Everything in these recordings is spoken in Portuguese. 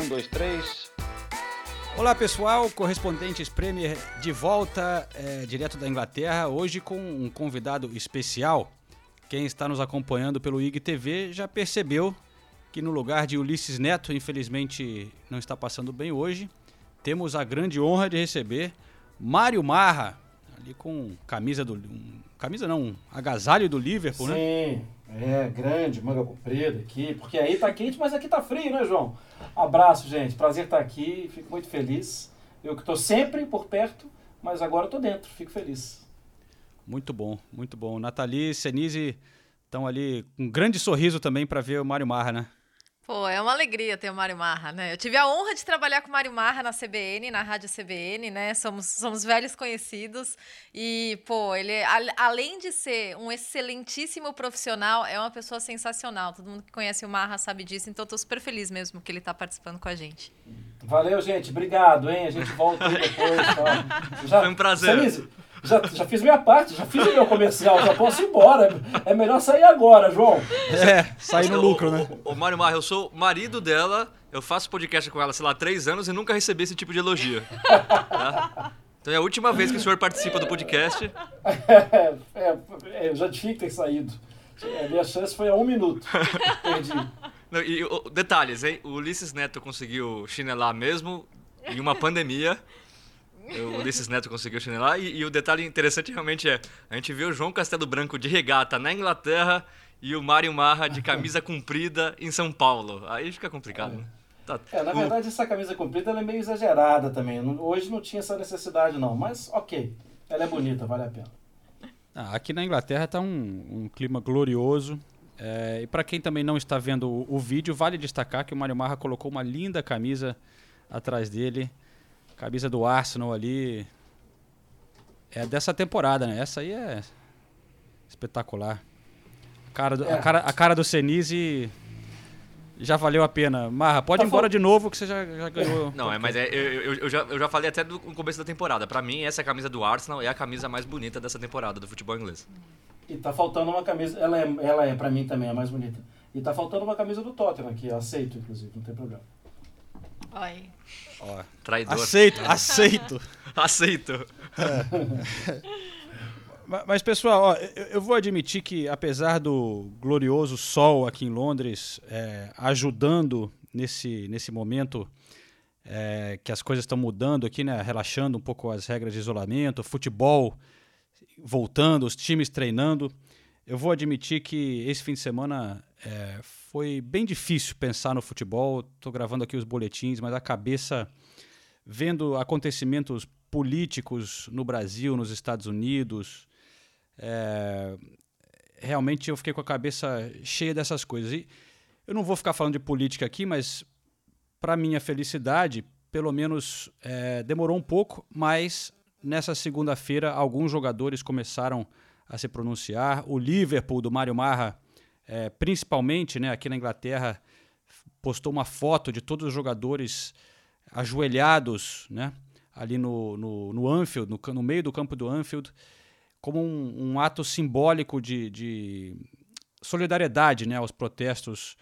Um, dois, três. Olá pessoal, correspondentes Premier de volta é, direto da Inglaterra, hoje com um convidado especial. Quem está nos acompanhando pelo IGTV já percebeu que no lugar de Ulisses Neto, infelizmente não está passando bem hoje, temos a grande honra de receber Mário Marra, ali com camisa do. Um, camisa não, um agasalho do Liverpool, né? Sim, é grande, manga comprida aqui, porque aí tá quente, mas aqui tá frio, né, João? Abraço, gente. Prazer estar aqui, fico muito feliz. Eu que tô sempre por perto, mas agora tô dentro, fico feliz. Muito bom, muito bom. Nathalie Senise estão ali com um grande sorriso também para ver o Mário Marra, né? Pô, é uma alegria ter o Mário Marra, né? Eu tive a honra de trabalhar com o Mário Marra na CBN, na Rádio CBN, né? Somos, somos velhos conhecidos. E, pô, ele, a- além de ser um excelentíssimo profissional, é uma pessoa sensacional. Todo mundo que conhece o Marra sabe disso, então eu tô super feliz mesmo que ele tá participando com a gente. Valeu, gente. Obrigado, hein? A gente volta depois. Tá? Já, Foi um prazer. Senise, já, já fiz minha parte, já fiz o meu comercial, já posso ir embora. É melhor sair agora, João. É, sair no lucro, né? Ô, Mário Marra, eu sou marido dela, eu faço podcast com ela, sei lá, há três anos e nunca recebi esse tipo de elogio. tá? Então é a última vez que o senhor participa do podcast. É, é, é, eu já tinha que ter saído. A minha chance foi a um minuto. Perdi. Não, e ô, detalhes, hein? O Ulisses Neto conseguiu chinelar mesmo em uma pandemia. O Ulisses Neto conseguiu chinelar. E, e o detalhe interessante realmente é: a gente viu o João Castelo Branco de regata na Inglaterra e o Mário Marra de camisa comprida em São Paulo. Aí fica complicado, né? Tá. É, na O- verdade, essa camisa comprida ela é meio exagerada também. Hoje não tinha essa necessidade, não. Mas, ok. Ela é bonita, vale a pena. Ah, aqui na Inglaterra está um, um clima glorioso. É, e para quem também não está vendo o, o vídeo, vale destacar que o Mário Marra colocou uma linda camisa atrás dele. Camisa do Arsenal ali. É dessa temporada, né? Essa aí é espetacular. A cara do, a É. cara, a cara do Senise já valeu a pena. Marra, pode Tá ir embora fal- de novo que você já, já ganhou. Não, é, mas é, eu, eu- eu já, eu já falei até do no começo da temporada. Pra mim, essa camisa do Arsenal é a camisa mais bonita dessa temporada do futebol inglês. E tá faltando uma camisa. Ela é, ela é pra mim também, a mais bonita. E tá faltando uma camisa do Tottenham, que eu aceito, inclusive, não tem problema. Oi. Ó, Traidor. aceito, aceito. Aceito. Ma- Mas, pessoal, ó, eu, eu vou admitir que, apesar do glorioso sol aqui em Londres é, ajudando nesse, nesse momento é, que as coisas estão mudando aqui, né, relaxando um pouco as regras de isolamento, futebol voltando, os times treinando, eu vou admitir que esse fim de semana é, foi bem difícil pensar no futebol. Estou gravando aqui os boletins, mas a cabeça vendo acontecimentos políticos no Brasil, nos Estados Unidos, é, realmente eu fiquei com a cabeça cheia dessas coisas. E eu não vou ficar falando de política aqui, mas para minha felicidade, pelo menos é, demorou um pouco, mas nessa segunda-feira alguns jogadores começaram a se pronunciar. O Liverpool do Mário Marra, é, principalmente, né, aqui na Inglaterra, postou uma foto de todos os jogadores ajoelhados, né, ali no, no, no Anfield, no, no meio do campo do Anfield, como um, um ato simbólico de, de solidariedade né, aos protestos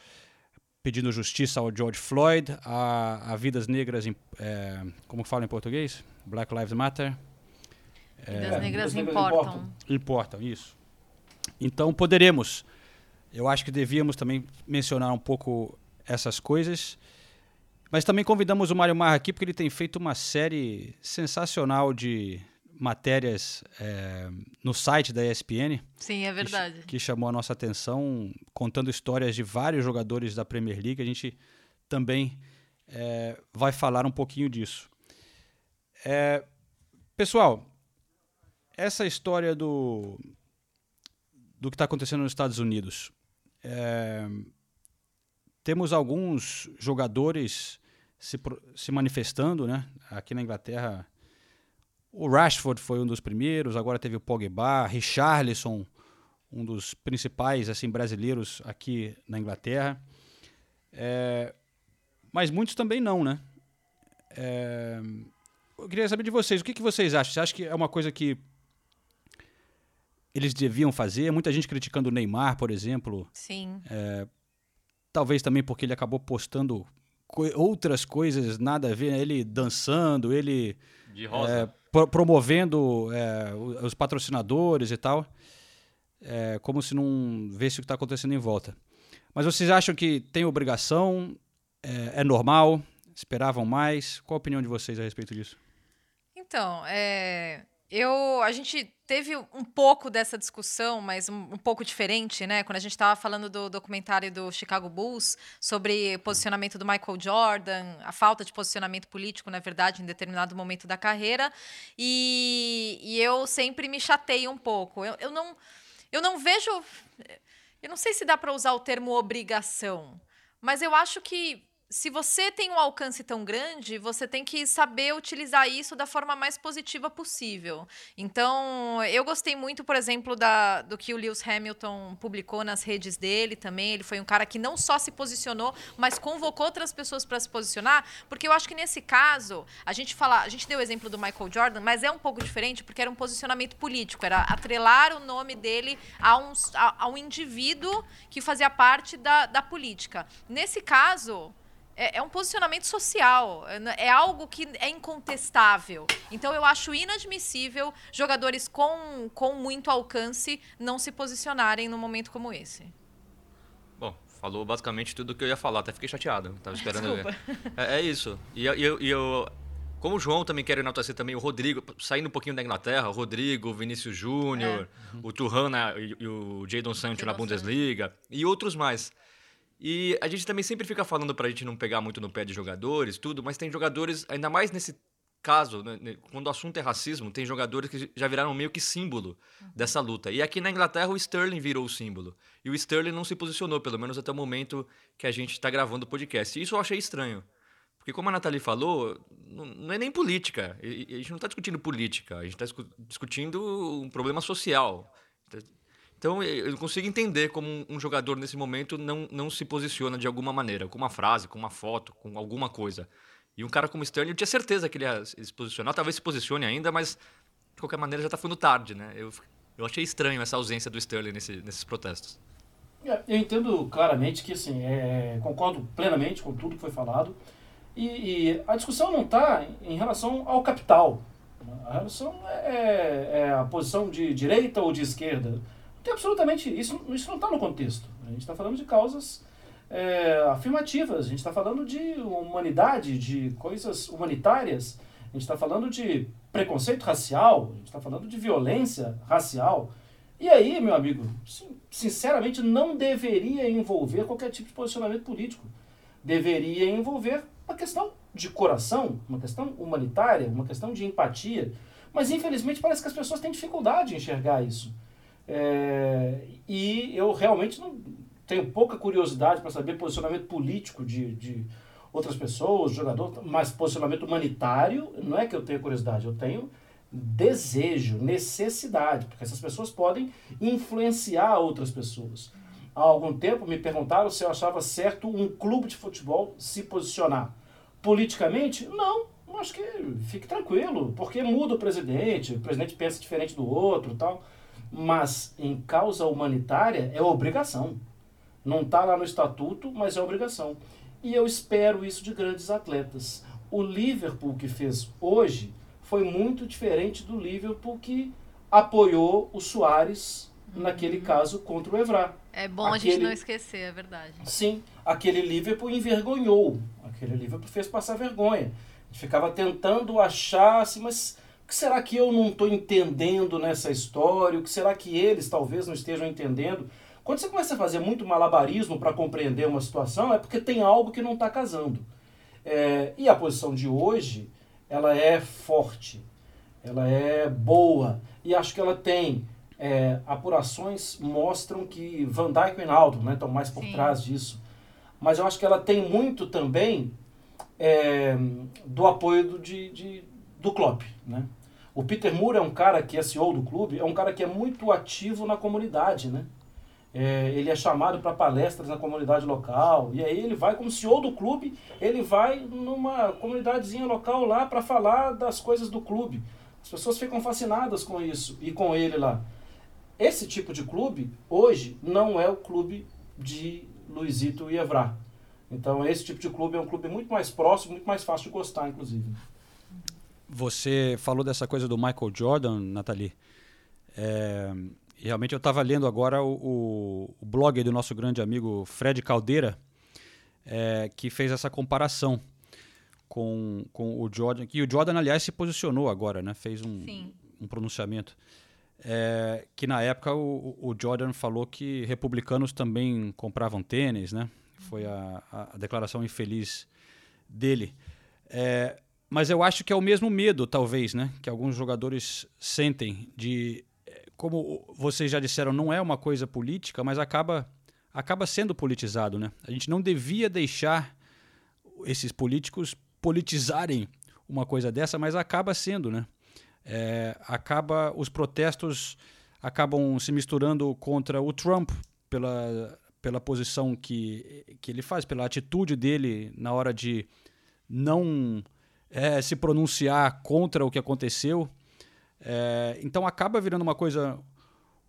pedindo justiça ao George Floyd, a, a vidas negras, em, é, como fala em português? Black Lives Matter. Vidas É, negras vidas negras importam. importam. Importam, isso. Então poderemos, eu acho que devíamos também mencionar um pouco essas coisas, mas também convidamos o Mário Marra aqui porque ele tem feito uma série sensacional de matérias é, no site da ESPN Sim, é que, verdade. ch- que chamou a nossa atenção, contando histórias de vários jogadores da Premier League. A gente também é, vai falar um pouquinho disso. É, pessoal, essa história do, do que está acontecendo nos Estados Unidos. É, temos alguns jogadores se, se manifestando, né? Aqui na Inglaterra, o Rashford foi um dos primeiros, agora teve o Pogba, Richarlison, um dos principais assim brasileiros aqui na Inglaterra. É, mas muitos também não, né? É, eu queria saber de vocês, o que, que vocês acham? Você acha que é uma coisa que eles deviam fazer? Muita gente criticando o Neymar, por exemplo. Sim. É, talvez também porque ele acabou postando co outras coisas nada a ver, né? ele dançando, ele é, pro promovendo é, os patrocinadores e tal, é, como se não visse o que está acontecendo em volta. Mas vocês acham que tem obrigação? É, é, normal? Esperavam mais? Qual a opinião de vocês a respeito disso? Então, é, eu, a gente teve um pouco dessa discussão, mas um, um pouco diferente, né? Quando a gente estava falando do documentário do Chicago Bulls sobre posicionamento do Michael Jordan, a falta de posicionamento político, na verdade, em determinado momento da carreira. E, e eu sempre me chateio um pouco. Eu, eu, não, eu não vejo. Eu não sei se dá para usar o termo obrigação, mas eu acho que se você tem um alcance tão grande, você tem que saber utilizar isso da forma mais positiva possível. Então, eu gostei muito, por exemplo, da, do que o Lewis Hamilton publicou nas redes dele também. Ele foi um cara que não só se posicionou, mas convocou outras pessoas para se posicionar, porque eu acho que nesse caso, a gente fala, a gente deu o exemplo do Michael Jordan, mas é um pouco diferente porque era um posicionamento político, era atrelar o nome dele a um, a, a um indivíduo que fazia parte da, da política. Nesse caso, é, é, um posicionamento social, é, é algo que é incontestável. Então eu acho inadmissível jogadores com, com muito alcance não se posicionarem num momento como esse. Bom, falou basicamente tudo o que eu ia falar, até fiquei chateado, tava esperando ver. É, é, isso. E, eu, e eu, como o João também quer enaltecer também o Rodrigo, saindo um pouquinho da Inglaterra, o Rodrigo, o Vinícius Júnior, é. o Turrana e, e o Jadon Sancho na Bundesliga, e outros mais. E a gente também sempre fica falando pra gente não pegar muito no pé de jogadores, tudo, mas tem jogadores, ainda mais nesse caso, né, né quando o assunto é racismo, tem jogadores que já viraram meio que símbolo uhum. dessa luta. E aqui na Inglaterra o Sterling virou o símbolo. E o Sterling não se posicionou, pelo menos até o momento que a gente está gravando o podcast. E isso eu achei estranho. Porque como a Nathalie falou, não é nem política. A gente não está discutindo política, a gente está discutindo um problema social. Então eu consigo entender como um jogador nesse momento não, não se posiciona de alguma maneira, com uma frase, com uma foto, com alguma coisa. E um cara como Sterling, eu tinha certeza que ele ia se posicionar, talvez se posicione ainda, mas de qualquer maneira já está ficando tarde, né? Eu, eu achei estranho essa ausência do Sterling nesse, nesses protestos. É, eu entendo claramente que, assim, é, concordo plenamente com tudo que foi falado. E, e a discussão não está em relação ao capital. A relação é, é a posição de direita ou de esquerda tem absolutamente. Isso, isso não está no contexto. A gente está falando de causas é, afirmativas, a gente está falando de humanidade, de coisas humanitárias, a gente está falando de preconceito racial, a gente está falando de violência racial. E aí, meu amigo, sinceramente, não deveria envolver qualquer tipo de posicionamento político. Deveria envolver uma questão de coração, uma questão humanitária, uma questão de empatia. Mas, infelizmente, parece que as pessoas têm dificuldade em enxergar isso. É, e eu realmente não tenho pouca curiosidade para saber posicionamento político de, de outras pessoas, jogador, mas posicionamento humanitário, não é que eu tenha curiosidade, eu tenho desejo, necessidade, porque essas pessoas podem influenciar outras pessoas. Há algum tempo me perguntaram se eu achava certo um clube de futebol se posicionar. Politicamente, não, acho que fique tranquilo, porque muda o presidente, o presidente pensa diferente do outro tal. Mas em causa humanitária é obrigação. Não está lá no estatuto, mas é obrigação. E eu espero isso de grandes atletas. O Liverpool que fez hoje foi muito diferente do Liverpool que apoiou o Soares uhum. naquele caso contra o Evra. É bom aquele, a gente não esquecer, é verdade. Sim, aquele Liverpool envergonhou. Aquele Liverpool fez passar vergonha. A gente ficava tentando achar, assim, mas o que será que eu não estou entendendo nessa história? O que será que eles talvez não estejam entendendo? Quando você começa a fazer muito malabarismo para compreender uma situação, é porque tem algo que não está casando. É, e a posição de hoje, ela é forte, ela é boa, e acho que ela tem é, apurações mostram que Van Dijk e Ronaldo né, estão mais por Sim. trás disso. mas eu acho que ela tem muito também é, do apoio do, de, de, do Klopp, né? O Peter Moore é um cara que é CEO do clube, é um cara que é muito ativo na comunidade, né? É, ele é chamado para palestras na comunidade local, e aí ele vai como CEO do clube, ele vai numa comunidadezinha local lá para falar das coisas do clube. As pessoas ficam fascinadas com isso e com ele lá. Esse tipo de clube, hoje, não é o clube de Luizito e Evra. Então, esse tipo de clube é um clube muito mais próximo, muito mais fácil de gostar, inclusive. Você falou dessa coisa do Michael Jordan, Nathalie. É, realmente eu estava lendo agora o, o, blog do nosso grande amigo Fred Caldeira, é, que fez essa comparação com, com o Jordan. Que o Jordan, aliás, se posicionou agora, né? Fez um, um pronunciamento. É, que na época o, o, Jordan falou que republicanos também compravam tênis, né? Foi a, a declaração infeliz dele. É, mas eu acho que é o mesmo medo, talvez, né? Que alguns jogadores sentem de. Como vocês já disseram, não é uma coisa política, mas acaba, acaba sendo politizado, né? A gente não devia deixar esses políticos politizarem uma coisa dessa, mas acaba sendo, né? É, acaba os protestos acabam se misturando contra o Trump pela, pela posição que, que ele faz, pela atitude dele na hora de não é, se pronunciar contra o que aconteceu. É, então acaba virando uma coisa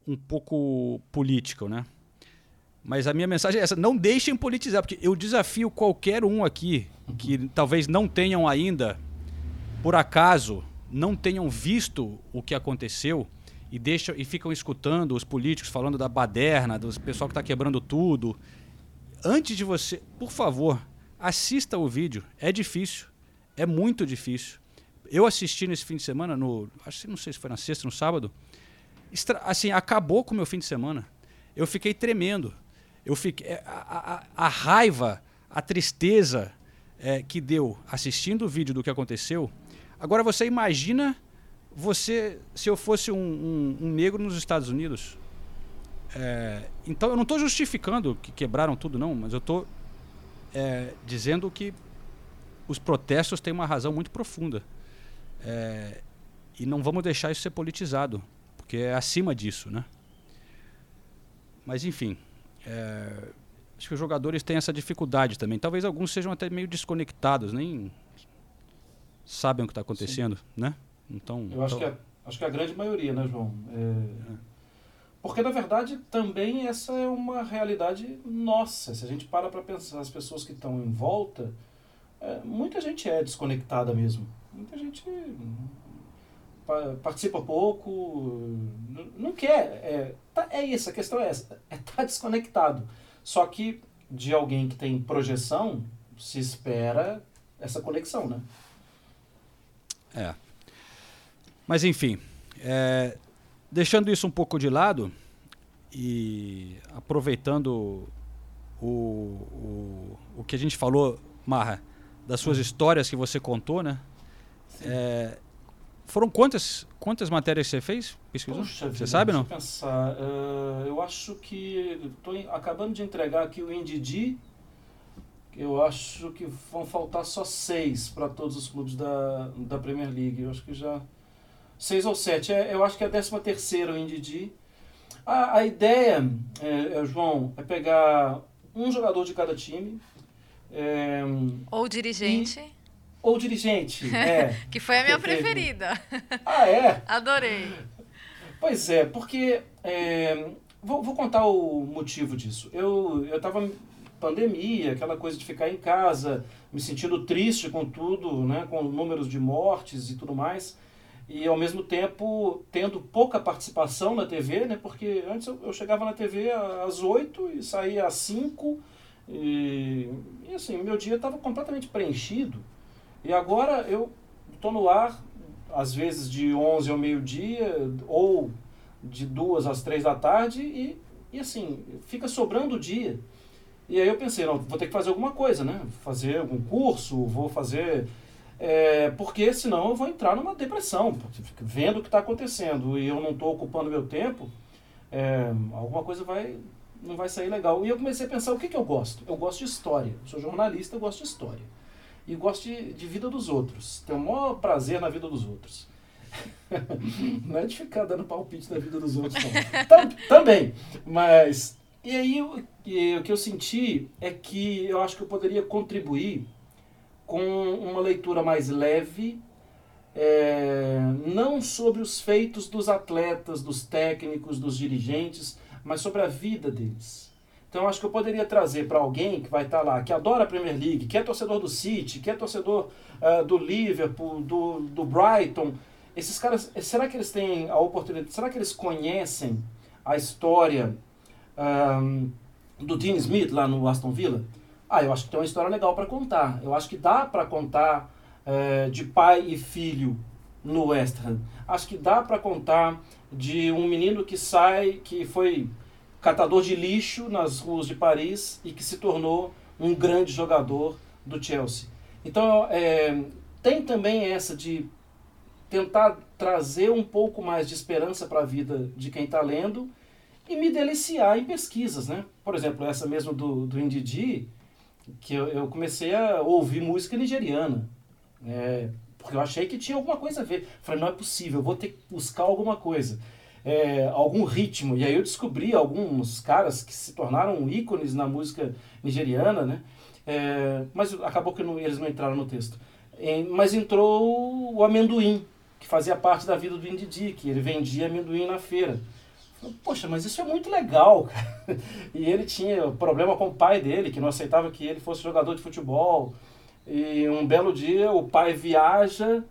um pouco política, né? Mas a minha mensagem é essa: não deixem politizar, porque eu desafio qualquer um aqui que talvez não tenham ainda, por acaso, não tenham visto o que aconteceu e deixam e ficam escutando os políticos falando da baderna, do pessoal que está quebrando tudo. Antes de você, por favor, assista o vídeo. É difícil. É muito difícil. Eu assisti nesse fim de semana, no, acho que não sei se foi na sexta, no sábado. Extra, assim, acabou com o meu fim de semana. Eu fiquei tremendo. Eu fiquei, é, a, a, a raiva, a tristeza é, que deu assistindo o vídeo do que aconteceu. Agora você imagina você se eu fosse um, um, um negro nos Estados Unidos. É, então eu não estou justificando que quebraram tudo, não, mas eu estou é, dizendo que os protestos têm uma razão muito profunda. É, e não vamos deixar isso ser politizado, porque é acima disso, né? Mas enfim, é, acho que os jogadores têm essa dificuldade também. Talvez alguns sejam até meio desconectados, nem sabem o que está acontecendo, Sim. né? Então, eu acho então... que a, acho que a grande maioria, né, João? É... É. Porque na verdade também essa é uma realidade nossa. Se a gente para para pensar as pessoas que estão em volta, é, muita gente é desconectada mesmo. Muita gente participa pouco, não quer. É, tá, é isso, a questão é essa. É tá desconectado. Só que de alguém que tem projeção, se espera essa conexão, né? É. Mas enfim, é, deixando isso um pouco de lado e aproveitando o, o, o que a gente falou, Marra, das suas histórias que você contou, né? É, foram quantas, quantas matérias você fez? Pesquisou? Puxa, você vida, sabe, não? pensar. Uh, eu acho que estou acabando de entregar aqui o Indidi. Eu acho que vão faltar só seis para todos os clubes da, da Premier League. Eu acho que já seis ou sete. É, eu acho que é a décima terceira o Indidi. A, a ideia, é, é, João, é pegar um jogador de cada time é, ou dirigente. E, ou dirigente, é. que foi a minha preferida. Ah, é? Adorei. Pois é, porque. É, vou, vou contar o motivo disso. Eu, eu tava pandemia, aquela coisa de ficar em casa, me sentindo triste com tudo, né, com números de mortes e tudo mais, e ao mesmo tempo tendo pouca participação na TV, né, porque antes eu, eu chegava na TV às 8 e saía às 5 e, e assim, meu dia estava completamente preenchido. E agora eu estou no ar, às vezes de 11 ao meio-dia, ou de 2 às 3 da tarde, e, e assim, fica sobrando o dia. E aí eu pensei, não, vou ter que fazer alguma coisa, né? Fazer algum curso, vou fazer. É, porque senão eu vou entrar numa depressão, vendo o que está acontecendo e eu não estou ocupando meu tempo, é, alguma coisa vai não vai sair legal. E eu comecei a pensar, o que, que eu gosto? Eu gosto de história. Sou jornalista, eu gosto de história. E gosto de, de vida dos outros. Tenho o maior prazer na vida dos outros. não é de ficar dando palpite na vida dos outros, não. Tam- Também. Mas. E aí o- e o que eu senti é que eu acho que eu poderia contribuir com uma leitura mais leve, é, não sobre os feitos dos atletas, dos técnicos, dos dirigentes, mas sobre a vida deles. Então acho que eu poderia trazer para alguém que vai estar lá, que adora a Premier League, que é torcedor do City, que é torcedor ah, do Liverpool, do, do Brighton. Esses caras, será que eles têm a oportunidade, será que eles conhecem a história ahm, do Dean Smith lá no Aston Villa? Ah, eu acho que tem uma história legal para contar. Eu acho que dá para contar eh, de pai e filho no West Ham. Acho que dá para contar de um menino que sai, que foi catador de lixo nas ruas de Paris e que se tornou um grande jogador do Chelsea. Então, eh, tem também essa de tentar trazer um pouco mais de esperança para a vida de quem está lendo e me deliciar em pesquisas, né? Por exemplo, essa mesmo do, do Indidi, que eu, eu comecei a ouvir música nigeriana, é, porque eu achei que tinha alguma coisa a ver. Falei, não é possível, eu vou ter que buscar alguma coisa, é, algum ritmo. E aí eu descobri alguns caras que se tornaram ícones na música nigeriana, né? É, mas acabou que não- eles não entraram no texto. Em- mas entrou o amendoim, que fazia parte da vida do Indidi, que ele vendia amendoim na feira. Falei, Poxa, mas isso é muito legal, cara. E ele tinha problema com o pai dele, que não aceitava que ele fosse jogador de futebol. E um belo dia o pai viaja,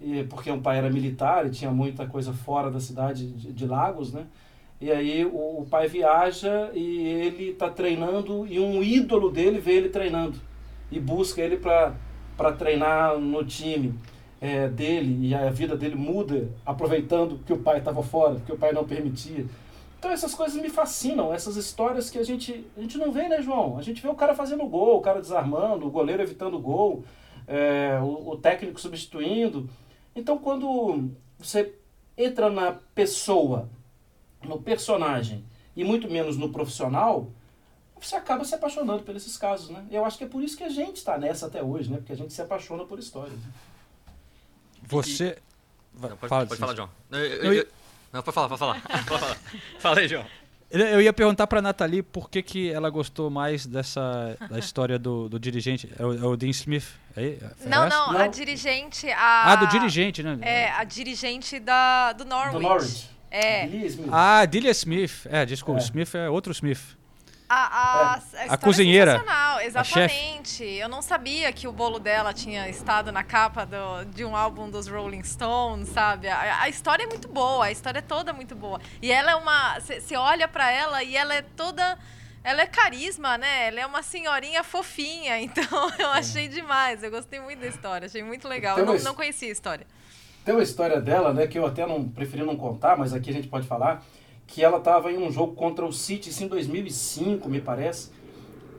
e, porque o pai era militar e tinha muita coisa fora da cidade de, de Lagos, né? E aí o, o pai viaja e ele está treinando e um ídolo dele vê ele treinando e busca ele para treinar no time é, dele e a vida dele muda aproveitando que o pai estava fora, porque o pai não permitia. Então essas coisas me fascinam, essas histórias que a gente, a gente não vê, né, João? A gente vê o cara fazendo gol, o cara desarmando, o goleiro evitando gol, é, o, o técnico substituindo. Então quando você entra na pessoa, no personagem e muito menos no profissional, você acaba se apaixonando por esses casos, né? Eu acho que é por isso que a gente está nessa até hoje, né? Porque a gente se apaixona por histórias. né? Você. Vai, Não, pode, fala, pode falar, João. Eu- eu- eu- Não, pode falar, pode falar. Pode falar. Fala aí, João. Eu ia perguntar pra Nathalie por que, que ela gostou mais dessa da história do, do dirigente. É o, é o Dean Smith? É, é Não, essa? não, a Não. dirigente. A, Ah, do dirigente, né? É, a dirigente da, do Norwich. Do Norwich. É. Lee Smith. Ah, Delia Smith. É, desculpa, É. Smith é outro Smith. A, a, a, história é cozinheira. A exatamente. Eu não sabia que o bolo dela tinha estado na capa do- de um álbum dos Rolling Stones, sabe? A, a história é muito boa, a história é toda muito boa. E ela é uma. Você olha pra ela e ela é toda. Ela é carisma, né? Ela é uma senhorinha fofinha, então eu achei demais. Eu gostei muito da história, achei muito legal. Eu Então, não, mas- não conhecia a história. Tem uma história dela, né, que eu até não preferi não contar, mas aqui a gente pode falar, que ela estava em um jogo contra o City em 2005, me parece.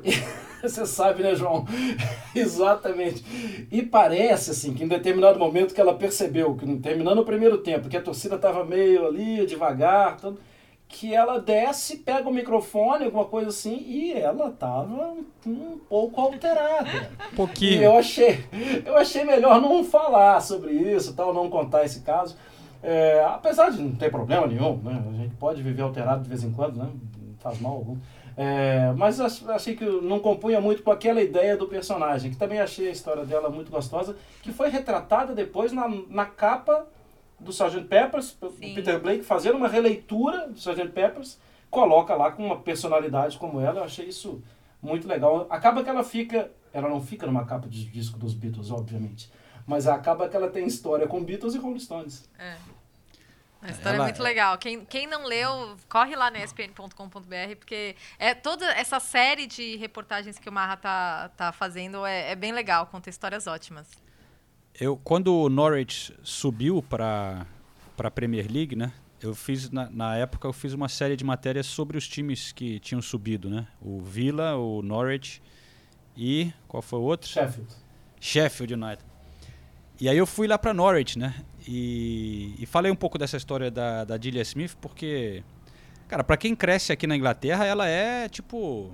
Você sabe, né, João? Exatamente. E parece, assim, que em determinado momento que ela percebeu, que terminando o primeiro tempo, que a torcida estava meio ali, devagar, tudo, que ela desce, pega o microfone, alguma coisa assim, e ela estava um pouco alterada. Um pouquinho. E eu achei, eu achei melhor não falar sobre isso, tal, não contar esse caso. É, apesar de não ter problema nenhum, né? A gente pode viver alterado de vez em quando, né? Não faz mal algum. É, mas ach- achei que não compunha muito com aquela ideia do personagem, que também achei a história dela muito gostosa, que foi retratada depois na, na capa do Sgt. Peppers, Sim. Peter Blake fazendo uma releitura do Sgt. Peppers, coloca lá com uma personalidade como ela, eu achei isso muito legal. Acaba que ela fica, ela não fica numa capa de disco dos Beatles, obviamente, mas acaba que ela tem história com Beatles e Rolling Stones. É. A história Ela- é muito legal. Quem, quem não leu, corre lá no espn.com.br, porque é toda essa série de reportagens que o Marra tá, tá fazendo é, é bem legal, conta histórias ótimas. Eu, quando o Norwich subiu para a Premier League, né? Eu fiz, na, na época, eu fiz uma série de matérias sobre os times que tinham subido, né? O Villa, o Norwich e... Qual foi o outro? Sheffield. Sheffield United. E aí eu fui lá para Norwich, né? E, e falei um pouco dessa história da, da Delia Smith, porque Cara, pra quem cresce aqui na Inglaterra, ela é tipo.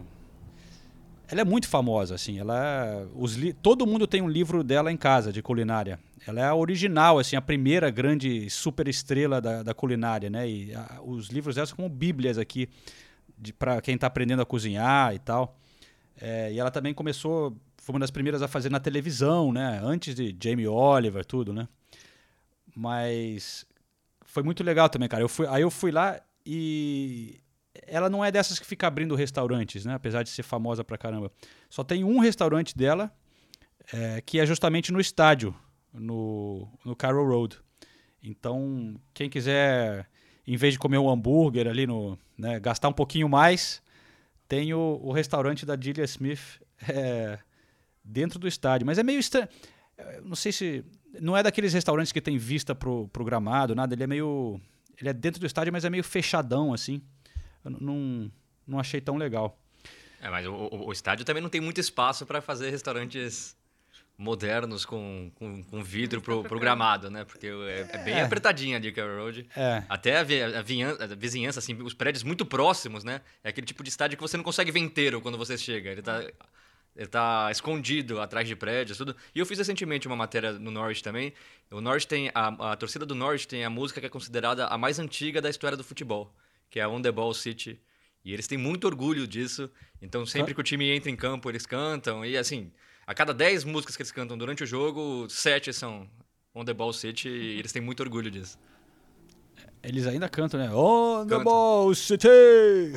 Ela é muito famosa, assim. Ela os li- Todo mundo tem um livro dela em casa, de culinária. Ela é a original, assim, a primeira grande super estrela da, da culinária, né? E a- os livros dela são como bíblias aqui, para quem tá aprendendo a cozinhar e tal. É, e ela também começou, foi uma das primeiras a fazer na televisão, né? Antes de Jamie Oliver, tudo, né? Mas foi muito legal também, cara. Eu fui, aí eu fui lá e ela não é dessas que fica abrindo restaurantes, né? Apesar de ser famosa pra caramba. Só tem um restaurante dela é, que é justamente no estádio, no, no Carroll Road. Então, quem quiser, em vez de comer um hambúrguer ali, no, né, gastar um pouquinho mais, tem o, o restaurante da Julia Smith é, dentro do estádio. Mas é meio estranho. Eu Não sei se. Não é daqueles restaurantes que tem vista pro, pro gramado, nada. Ele é meio. Ele é dentro do estádio, mas é meio fechadão, assim. Eu não, não achei tão legal. É, mas o, o- o estádio também não tem muito espaço para fazer restaurantes modernos com, com, com vidro pro, pro gramado, né? Porque é, é bem É. apertadinha ali Carroll Road. É. Até a, vi- a a vizinhança, assim, os prédios muito próximos, né? É aquele tipo de estádio que você não consegue ver inteiro quando você chega. Ele tá, ele tá escondido atrás de prédios, tudo. E eu fiz recentemente uma matéria no Norwich também. O Norwich tem... A, a torcida do Norwich tem a música que é considerada a mais antiga da história do futebol, que é a On The Ball City. E eles têm muito orgulho disso. Então, sempre que o time entra em campo, eles cantam. E, assim, a cada 10 músicas que eles cantam durante o jogo, 7 são On The Ball City. E eles têm muito orgulho disso. Eles ainda cantam, né? On the Cantam. ball city!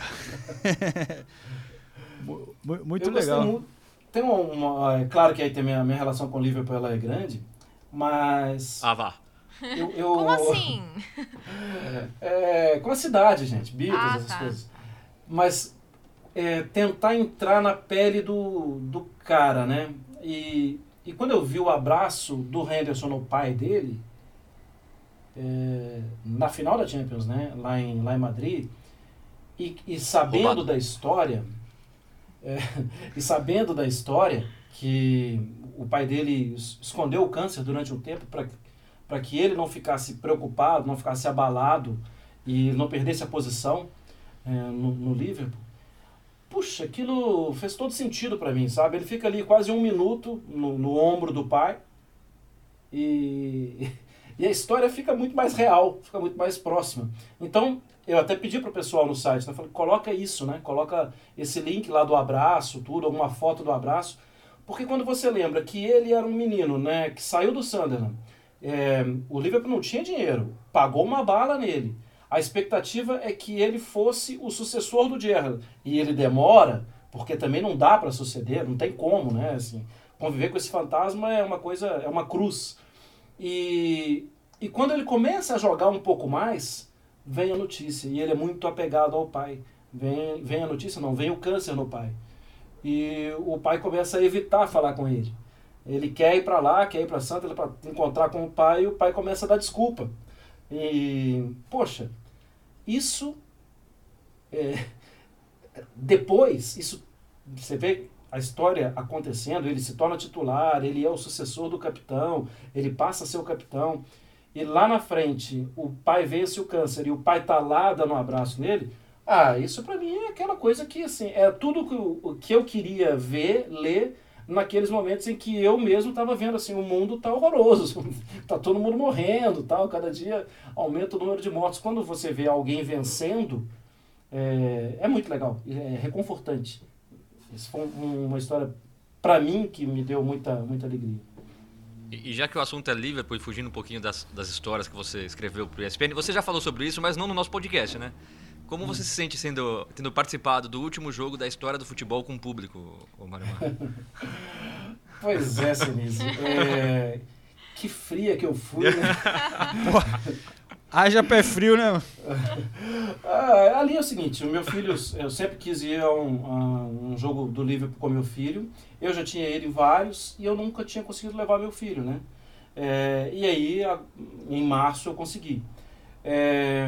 Mu- mu- muito eu gostei legal. muito. Tem uma, uma- é claro que aí tem minha, minha relação com o Liverpool ela é grande, mas Ah, vá. eu, eu- Como assim? É, com a cidade, gente, Beatles, Ah, essas tá. coisas. Mas é, tentar entrar na pele do, do cara, né? E, e quando eu vi o abraço do Henderson no pai dele, é, na final da Champions, né? Lá em, lá em Madrid, e, e sabendo Roubado. da história, é, e sabendo da história que o pai dele es- escondeu o câncer durante um tempo para que ele não ficasse preocupado, não ficasse abalado e não perdesse a posição é, no, no Liverpool. Puxa, aquilo fez todo sentido para mim, sabe? Ele fica ali quase um minuto no, no ombro do pai e, e a história fica muito mais real, fica muito mais próxima. Então, eu até pedi pro pessoal no site, né? Falei, coloca isso, né? Coloca esse link lá do abraço, tudo, alguma foto do abraço. Porque quando você lembra que ele era um menino, né? Que saiu do Sunderland, é, o Liverpool não tinha dinheiro, pagou uma bala nele. A expectativa é que ele fosse o sucessor do Gerrard. E ele demora, porque também não dá para suceder, não tem como, né? Assim, conviver com esse fantasma é uma coisa, é uma cruz. E, e quando ele começa a jogar um pouco mais, vem a notícia. E ele é muito apegado ao pai. Vem, vem a notícia, não, vem o câncer no pai. E o pai começa a evitar falar com ele. Ele quer ir para lá, quer ir para Santa, para encontrar com o pai, e o pai começa a dar desculpa. E, poxa, isso. é, depois, isso. Você vê a história acontecendo, ele se torna titular, ele é o sucessor do capitão, ele passa a ser o capitão. E lá na frente, o pai vence o câncer e o pai tá lá dando um abraço nele. Ah, isso para mim é aquela coisa que, assim, é tudo que, que eu queria ver, ler naqueles momentos em que eu mesmo estava vendo assim, o mundo tá horroroso, tá todo mundo morrendo, tal, cada dia aumenta o número de mortos. Quando você vê alguém vencendo, é, é muito legal, é reconfortante. Isso foi um- uma história para mim que me deu muita muita alegria. E já que o assunto é Liverpool e fugindo um pouquinho das, das histórias que você escreveu pro ESPN, você já falou sobre isso, mas não no nosso podcast, né? Como você se sente sendo, tendo participado do último jogo da história do futebol com o público, ô Mário Marra? Pois é, Sinise. É, que fria que eu fui, né? Haja pé frio, né? Ah, ali é o seguinte, o meu filho, eu sempre quis ir a um, a um jogo do Liverpool com meu filho. Eu já tinha em vários e eu nunca tinha conseguido levar meu filho, né? É, e aí, a- em março, eu consegui. É,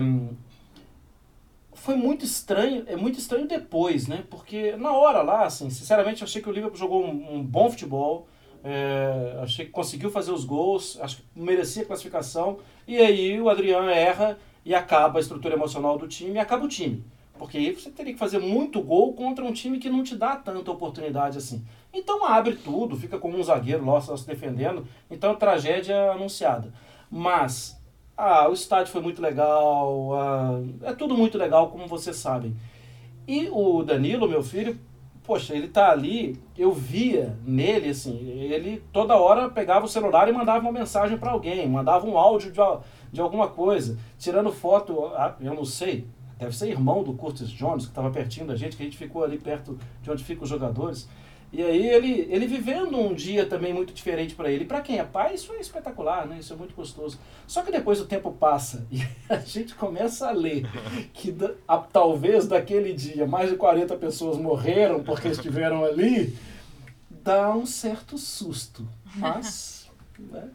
foi muito estranho, é muito estranho depois, né? Porque na hora lá, assim, sinceramente, eu achei que o Liverpool jogou um, um bom futebol. É, achei que conseguiu fazer os gols, acho que merecia classificação. E aí o Adriano erra e acaba a estrutura emocional do time e acaba o time. Porque aí você teria que fazer muito gol contra um time que não te dá tanta oportunidade assim. Então abre tudo, fica como um zagueiro lá se defendendo. Então tragédia anunciada. Mas ah, o estádio foi muito legal, ah, é tudo muito legal, como vocês sabem. E o Danilo, meu filho, poxa, ele tá ali, eu via nele, assim, ele toda hora pegava o celular e mandava uma mensagem para alguém, mandava um áudio de, de alguma coisa, tirando foto, ah, eu não sei, deve ser irmão do Curtis Jones, que estava pertinho da gente, que a gente ficou ali perto de onde ficam os jogadores. E aí ele, ele vivendo um dia também muito diferente para ele. Para quem é pai, isso é espetacular, né? Isso é muito gostoso. Só que depois o tempo passa e a gente começa a ler que da, a, talvez daquele dia mais de 40 pessoas morreram porque estiveram ali, dá um certo susto. Mas, né,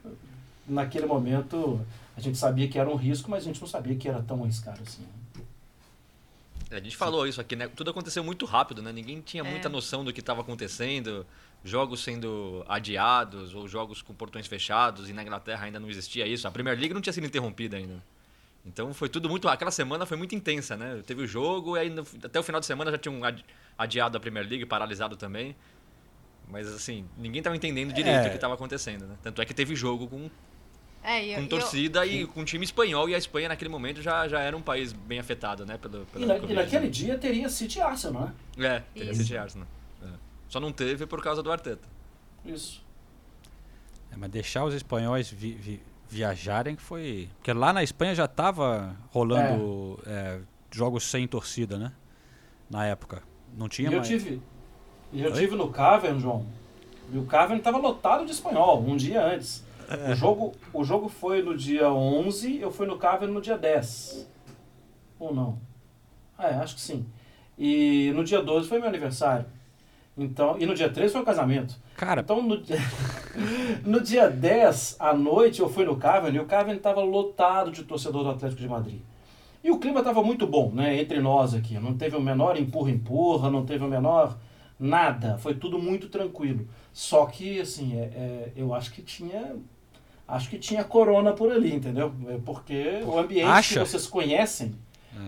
naquele momento, a gente sabia que era um risco, mas a gente não sabia que era tão arriscado assim. A gente falou isso aqui, né? Tudo aconteceu muito rápido, né? Ninguém tinha muita É. noção do que estava acontecendo. Jogos sendo adiados ou jogos com portões fechados e na Inglaterra ainda não existia isso. A Premier League não tinha sido interrompida ainda. Então foi tudo muito. Aquela semana foi muito intensa, né? Teve o jogo e aí no- até o final de semana já tinham adi- adiado a Premier League, paralisado também. Mas assim, ninguém estava entendendo direito É. o que estava acontecendo, né? Tanto é que teve jogo com, É, e, com e eu- torcida e com time espanhol e a Espanha naquele momento já, já era um país bem afetado, né? Pelo, pela E, na- e naquele né? dia teria City Arsenal, né? É, teria Isso. City Arsenal. É. Só não teve por causa do Arteta. Isso. É, mas deixar os espanhóis vi- vi- viajarem que foi. Porque lá na Espanha já tava rolando é, jogos sem torcida, né? Na época. Não tinha E eu mais. tive, e eu Oi? tive no Cavern, João. E o Cavern estava lotado de espanhol, um dia antes. É. O, jogo, o jogo foi no dia 11, eu fui no Cavern no dia 10. Ou não? É, acho que sim. E no dia 12 foi meu aniversário. Então, e no dia 13 foi o casamento. Cara, Então, no, dia- no dia 10 à noite, eu fui no Cavern e o Cavern estava lotado de torcedor do Atlético de Madrid. E o clima estava muito bom, né, entre nós aqui. Não teve o menor empurra-empurra, não teve o menor nada. Foi tudo muito tranquilo. Só que, assim, é, é, eu acho que tinha... Acho que tinha corona por ali, entendeu? É Porque o ambiente Acha? que vocês conhecem,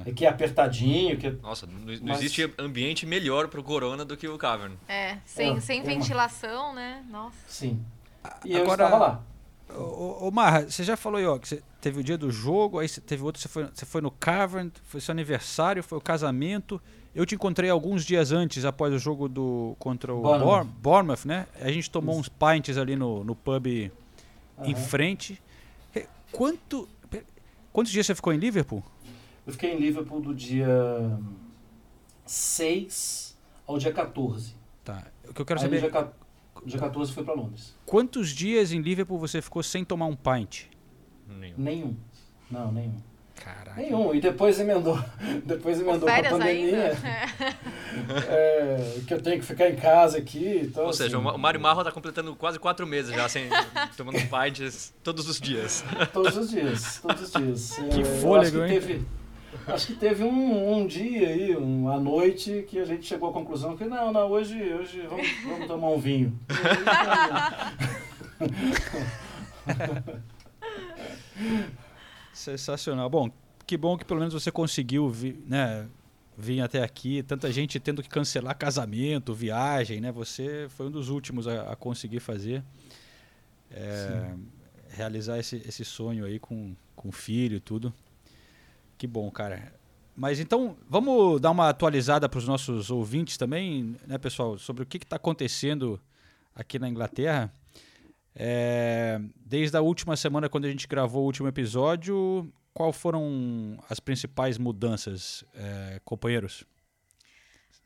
é. que é apertadinho, que é Nossa, não, não Mas- existe ambiente melhor pro Corona do que o Cavern. É, sem, É, sem ventilação, né? Nossa. Sim. E eu Agora- estava lá. Ô, ô Marra, você já falou aí, ó, que você teve o dia do jogo, aí você teve outro, você foi, você foi no Cavern, foi seu aniversário, foi o casamento. Eu te encontrei alguns dias antes, após o jogo do contra o Bournemouth. Bournemouth, Bournemouth né? A gente tomou uns pints ali no, no pub em Aham. frente. Quanto, quantos dias você ficou em Liverpool? Eu fiquei em Liverpool do dia 6 ao dia 14. Tá. O que eu quero Aí saber dia, ca- dia 14 fui para Londres. quantos dias em Liverpool você ficou sem tomar um pint? Nenhum. Nenhum. Não, nenhum. Caraca. Nenhum. E depois emendou. Depois emendou com a pandemia. é, que eu tenho que ficar em casa aqui. Então, Ou seja, assim, o Mário Marro tá completando quase quatro meses já sem tomando pints todos os dias. Todos os dias. Todos os dias. É, Que acho fôlego, que hein? Teve, acho que teve um, um dia aí, uma noite, que a gente chegou à conclusão que não, não, hoje, hoje vamos, vamos tomar um vinho. Sensacional. Bom, que bom que pelo menos você conseguiu vi- né, vir até aqui. Tanta gente tendo que cancelar casamento, viagem, né? Você foi um dos últimos a, a conseguir fazer. é, realizar esse, esse sonho aí com, com o filho e tudo. Que bom, cara. Mas então, vamos dar uma atualizada para os nossos ouvintes também, né, pessoal, sobre o que está acontecendo aqui na Inglaterra. É, desde a última semana, quando a gente gravou o último episódio, qual foram as principais mudanças, é, companheiros?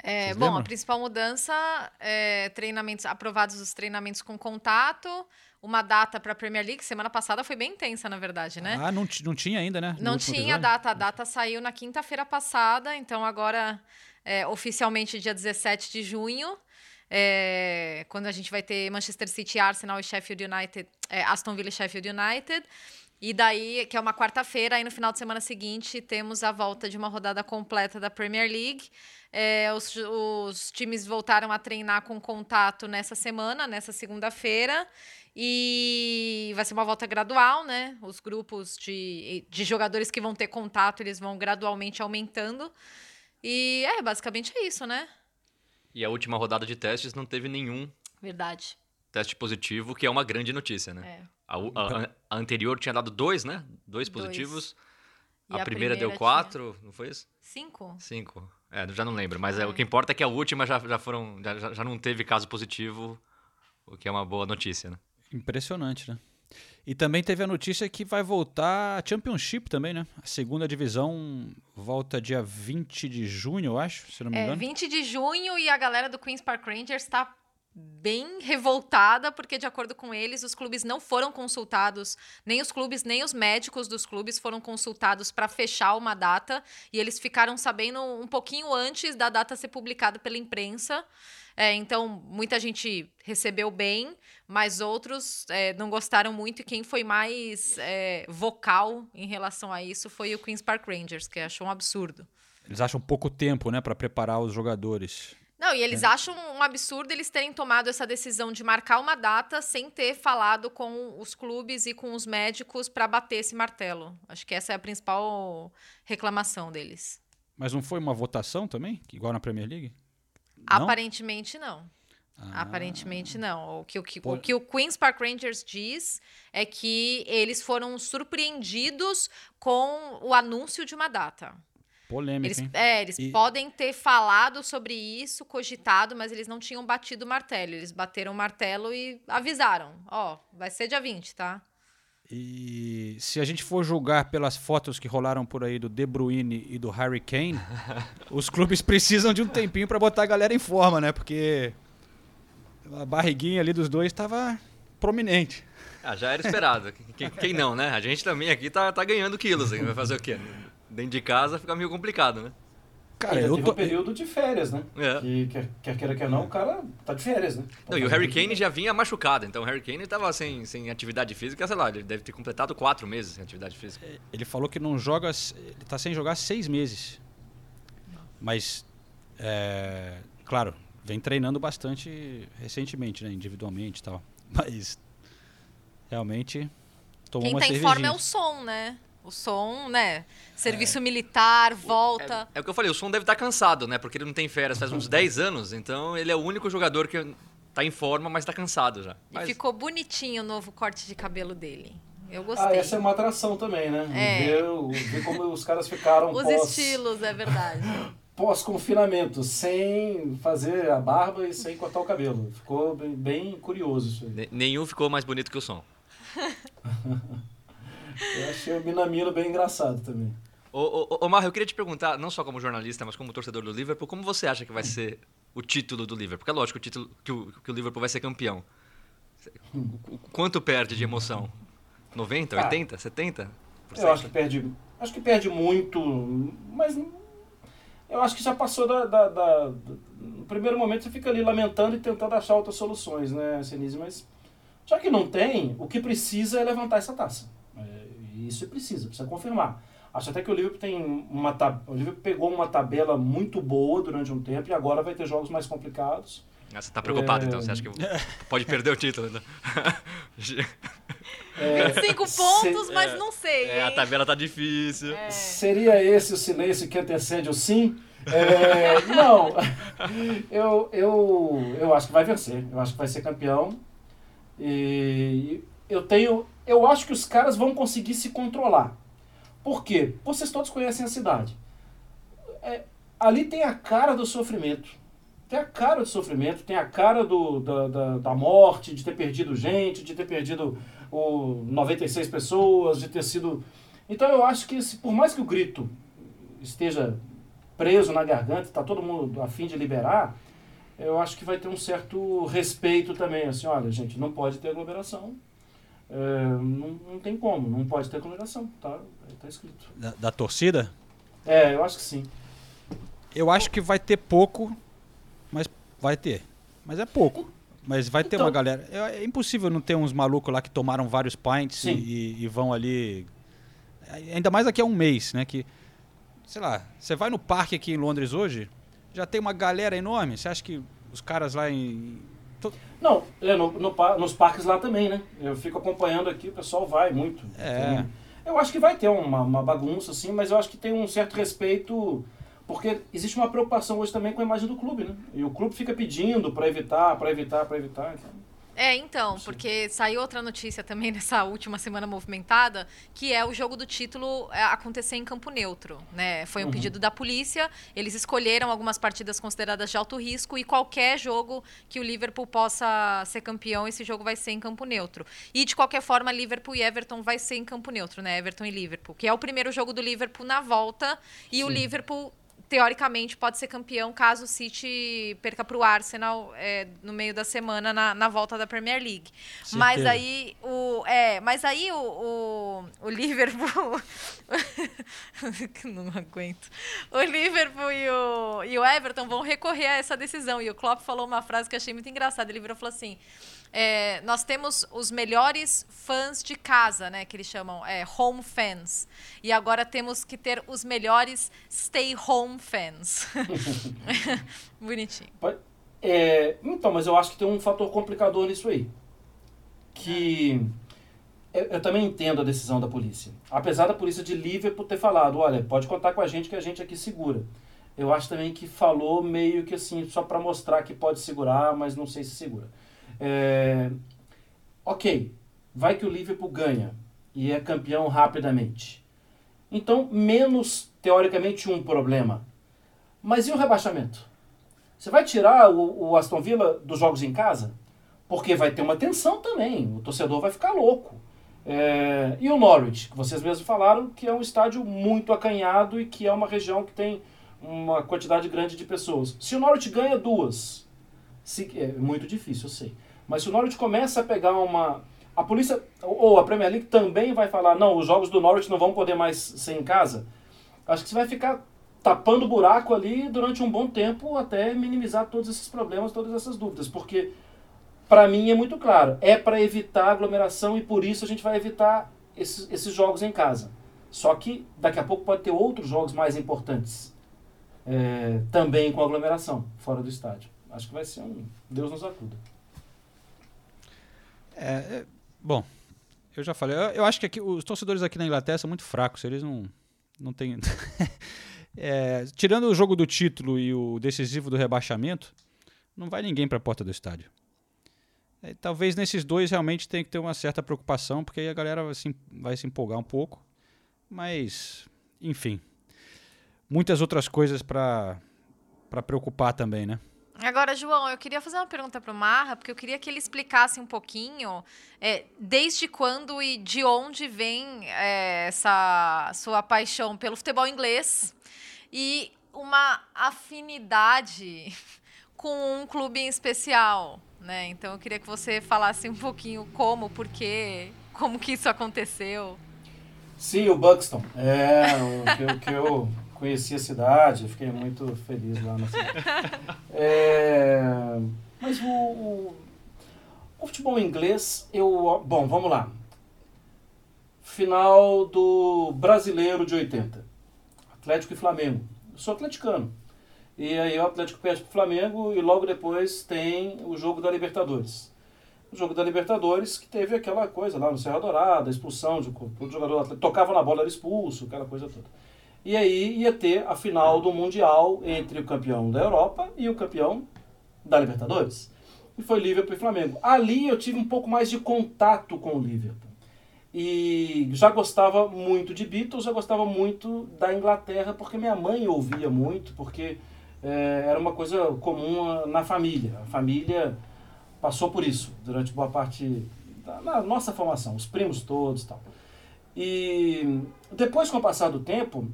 É, bom, lembram? a principal mudança é treinamentos aprovados os treinamentos com contato, uma data para a Premier League. Semana passada foi bem intensa, na verdade, né? Ah, não, não tinha ainda, né? no Não tinha episódio? data, a data saiu na quinta-feira passada, então agora é, oficialmente dia 17 de junho, é, quando a gente vai ter Manchester City, Arsenal e Sheffield United, é, Aston Villa e Sheffield United. E daí, que é uma quarta-feira, aí no final de semana seguinte temos a volta de uma rodada completa da Premier League. É, os, os times voltaram a treinar com contato nessa semana, nessa segunda-feira. E vai ser uma volta gradual, né? Os grupos de, de jogadores que vão ter contato, eles vão gradualmente aumentando. E é, basicamente é isso, né? E a última rodada de testes não teve nenhum Verdade. teste positivo, que é uma grande notícia, né? É. A, a- a anterior tinha dado dois, né? Dois Dois. positivos. E A, a primeira, deu primeira quatro, não foi isso? Cinco? Cinco. É, já não lembro. Mas é, o que importa é que a última já, já foram. Já, já- já não teve caso positivo, o que é uma boa notícia, né? Impressionante, né? E também teve a notícia que vai voltar a Championship também, né? A segunda divisão volta dia 20 de junho, eu acho, se não me É, engano. 20 de junho e a galera do Queen's Park Rangers está bem revoltada, porque, de acordo com eles, os clubes não foram consultados, nem os clubes, nem os médicos dos clubes foram consultados para fechar uma data, e eles ficaram sabendo um pouquinho antes da data ser publicada pela imprensa. É, então, muita gente recebeu bem, mas outros é, não gostaram muito, e quem foi mais é, vocal em relação a isso foi o Queen's Park Rangers, que achou um absurdo. Eles acham pouco tempo, né, para preparar os jogadores. Não, e eles acham um absurdo eles terem tomado essa decisão de marcar uma data sem ter falado com os clubes e com os médicos para bater esse martelo. Acho que essa é a principal reclamação deles. Mas não foi uma votação também, igual na Premier League? Não? Aparentemente não. Ah. Aparentemente não. O que o, que, Pô- o que o Queen's Park Rangers diz é que eles foram surpreendidos com o anúncio de uma data. Polêmica, Eles, hein? é, eles E- podem ter falado sobre isso, cogitado, mas eles não tinham batido o martelo. Eles bateram o martelo e avisaram. Ó, vai ser dia 20, tá? E se a gente for julgar pelas fotos que rolaram por aí do De Bruyne e do Harry Kane, os clubes precisam de um tempinho para botar a galera em forma, né? Porque a barriguinha ali dos dois estava prominente. Ah, já era esperado. quem, quem não, né? A gente também aqui tá, tá ganhando quilos. hein? Vai fazer o quê? Dentro de casa fica meio complicado, né? Cara, eu tô... um período de férias, né? É. Que quer, quer queira, quer não, o cara tá de férias, né? Não, e o Harry Kane já vinha machucado, então o Harry Kane tava sem, sem atividade física, sei lá, ele deve ter completado quatro meses sem atividade física. Ele falou que não joga. Ele tá sem jogar seis meses. Mas, é, claro, vem treinando bastante recentemente, né? Individualmente e tal. Mas, realmente, tomou Quem uma tá em forma é o cervejinha. som, né? O som, né? Serviço militar, volta. É o que eu falei, o Som deve estar cansado, né? Porque ele não tem férias faz uns 10 anos, então ele é o único jogador que tá em forma, mas tá cansado já. E Mas, ficou bonitinho o novo corte de cabelo dele. Eu Ah, gostei. essa é uma atração também, né? É. Ver, ver como os caras ficaram Os pós, estilos, é verdade. pós-confinamento, sem fazer a barba e sem cortar o cabelo. Ficou bem, bem curioso isso aí. ne- nenhum ficou mais bonito que o Som. Eu achei o Minamino bem engraçado também. Ô, ô, ô, Omar, eu queria te perguntar, não só como jornalista, mas como torcedor do Liverpool, como você acha que vai ser o título do Liverpool? Porque é lógico o título, que, o, que o Liverpool vai ser campeão. Quanto perde de emoção? 90, Ah, 80, 70? Eu acho que perde, acho que perde muito, mas eu acho que já passou da, da- da- no primeiro momento você fica ali lamentando e tentando achar outras soluções, né, Senise? Mas já que não tem, o que precisa é levantar essa taça. É, isso precisa, precisa confirmar. Acho até que o Liverpool tem uma tab- o Liverpool pegou uma tabela muito boa durante um tempo e agora vai ter jogos mais complicados. Ah, você tá preocupado, É. então? Você acha que pode perder o título? Né? 25 pontos, se- mas não sei. É, a tabela tá difícil. Seria esse o silêncio que antecede o sim? É, não, eu, eu, eu acho que vai vencer. Eu acho que vai ser campeão. E eu tenho. Eu acho que os caras vão conseguir se controlar. Por quê? Vocês todos conhecem a cidade. É, ali tem a cara do sofrimento. Tem a cara do sofrimento, tem a cara do, da, da, da morte, de ter perdido gente, de ter perdido o 96 pessoas, de ter sido. Então eu acho que se, por mais que o grito esteja preso na garganta, está todo mundo a fim de liberar, eu acho que vai ter um certo respeito também. Assim, olha, gente, não pode ter aglomeração. É, não, não tem como, não pode ter aglomeração, tá? Tá escrito. Da, da torcida? É, eu acho que sim. Eu acho que vai ter pouco, mas vai ter. Mas é pouco. Mas vai ter Então- uma galera. É, é impossível não ter uns malucos lá que tomaram vários pints e, e- e vão ali. Ainda mais daqui a um mês, né? Que, sei lá, você vai no parque aqui em Londres hoje, já tem uma galera enorme. Você acha que os caras lá em. To- Não, é, no, no nos parques lá também, né? Eu fico acompanhando aqui, o pessoal vai muito. É. Tem- Eu acho que vai ter uma, uma bagunça, assim, mas eu acho que tem um certo respeito Porque existe uma preocupação hoje também com a imagem do clube, né? E o clube fica pedindo para evitar, para evitar, para evitar. Então. É, então, porque saiu outra notícia também nessa última semana movimentada, que é o jogo do título é, acontecer em campo neutro, né? Foi um Uhum. pedido da polícia, eles escolheram algumas partidas consideradas de alto risco e qualquer jogo que o Liverpool possa ser campeão, esse jogo vai ser em campo neutro. E de qualquer forma, Liverpool e Everton vai ser em campo neutro, né? Everton e Liverpool, que é o primeiro jogo do Liverpool na volta e o Sim. Liverpool teoricamente pode ser campeão caso o City perca para o Arsenal é, no meio da semana na, na volta da Premier League. Mas Certeza. aí o é, mas aí o, o, o Liverpool não aguento. O Liverpool e o, e o Everton vão recorrer a essa decisão e o Klopp falou uma frase que eu achei muito engraçada. Ele virou e falou assim: é, nós temos os melhores fãs de casa, né? Que eles chamam é, home fans. E agora temos que ter os melhores stay home fans. Bonitinho. É, então, mas eu acho que tem um fator complicador nisso aí. Que eu, eu também entendo a decisão da polícia. Apesar da polícia de Liverpool ter falado, olha, pode contar com a gente que a gente aqui segura. Eu acho também que falou meio que assim, só para mostrar que pode segurar, mas não sei se segura. É, ok, vai que o Liverpool ganha e é campeão rapidamente. Então, menos, teoricamente, um problema. Mas e o rebaixamento? Você vai tirar o, o Aston Villa dos jogos em casa? Porque vai ter uma tensão também. O torcedor vai ficar louco. É, e o Norwich, que vocês mesmos falaram, que é um estádio muito acanhado e que é uma região que tem uma quantidade grande de pessoas. Se o Norwich ganha duas, se, é muito difícil, eu sei. Mas se o Norwich começa a pegar uma. A polícia ou a Premier League também vai falar: não, os jogos do Norwich não vão poder mais ser em casa. Acho que você vai ficar tapando buraco ali durante um bom tempo até minimizar todos esses problemas, todas essas dúvidas. Porque, para mim, é muito claro: é para evitar aglomeração e por isso a gente vai evitar esses, esses jogos em casa. Só que daqui a pouco pode ter outros jogos mais importantes é, também com aglomeração fora do estádio. Acho que vai ser um. Deus nos acuda. É, é, bom, eu já falei. Eu, eu acho que aqui, os torcedores aqui na Inglaterra são muito fracos. Eles não, não têm. É, tirando o jogo do título e o decisivo do rebaixamento, não vai ninguém para a porta do estádio. É, talvez nesses dois realmente tenha que ter uma certa preocupação, porque aí a galera vai se, vai se empolgar um pouco. Mas, enfim, muitas outras coisas para preocupar também, né? Agora, João, eu queria fazer uma pergunta para o Marra, porque eu queria que ele explicasse um pouquinho é, desde quando e de onde vem é, essa sua paixão pelo futebol inglês e uma afinidade com um clube em especial, né? Então eu queria que você falasse um pouquinho como, por quê, como que isso aconteceu. Sim, o Buxton. É, o que, que eu conheci a cidade, fiquei muito feliz lá na cidade. É, mas o, o, o futebol inglês, eu. Bom, vamos lá. Final do Brasileiro de 80. Atlético e Flamengo. Eu sou atleticano. E aí o Atlético perde pro Flamengo e logo depois tem o jogo da Libertadores. O jogo da Libertadores que teve aquela coisa lá no Serra Dourada, expulsão de todo jogador tocava na bola, era expulso, aquela coisa toda. E aí ia ter a final do Mundial entre o campeão da Europa e o campeão da Libertadores. E foi Liverpool e Flamengo. Ali eu tive um pouco mais de contato com o Liverpool. E já gostava muito de Beatles, já gostava muito da Inglaterra, porque minha mãe ouvia muito, porque eh, era uma coisa comum na família. A família passou por isso durante boa parte da nossa formação, os primos todos e tal. E depois, com o passar do tempo,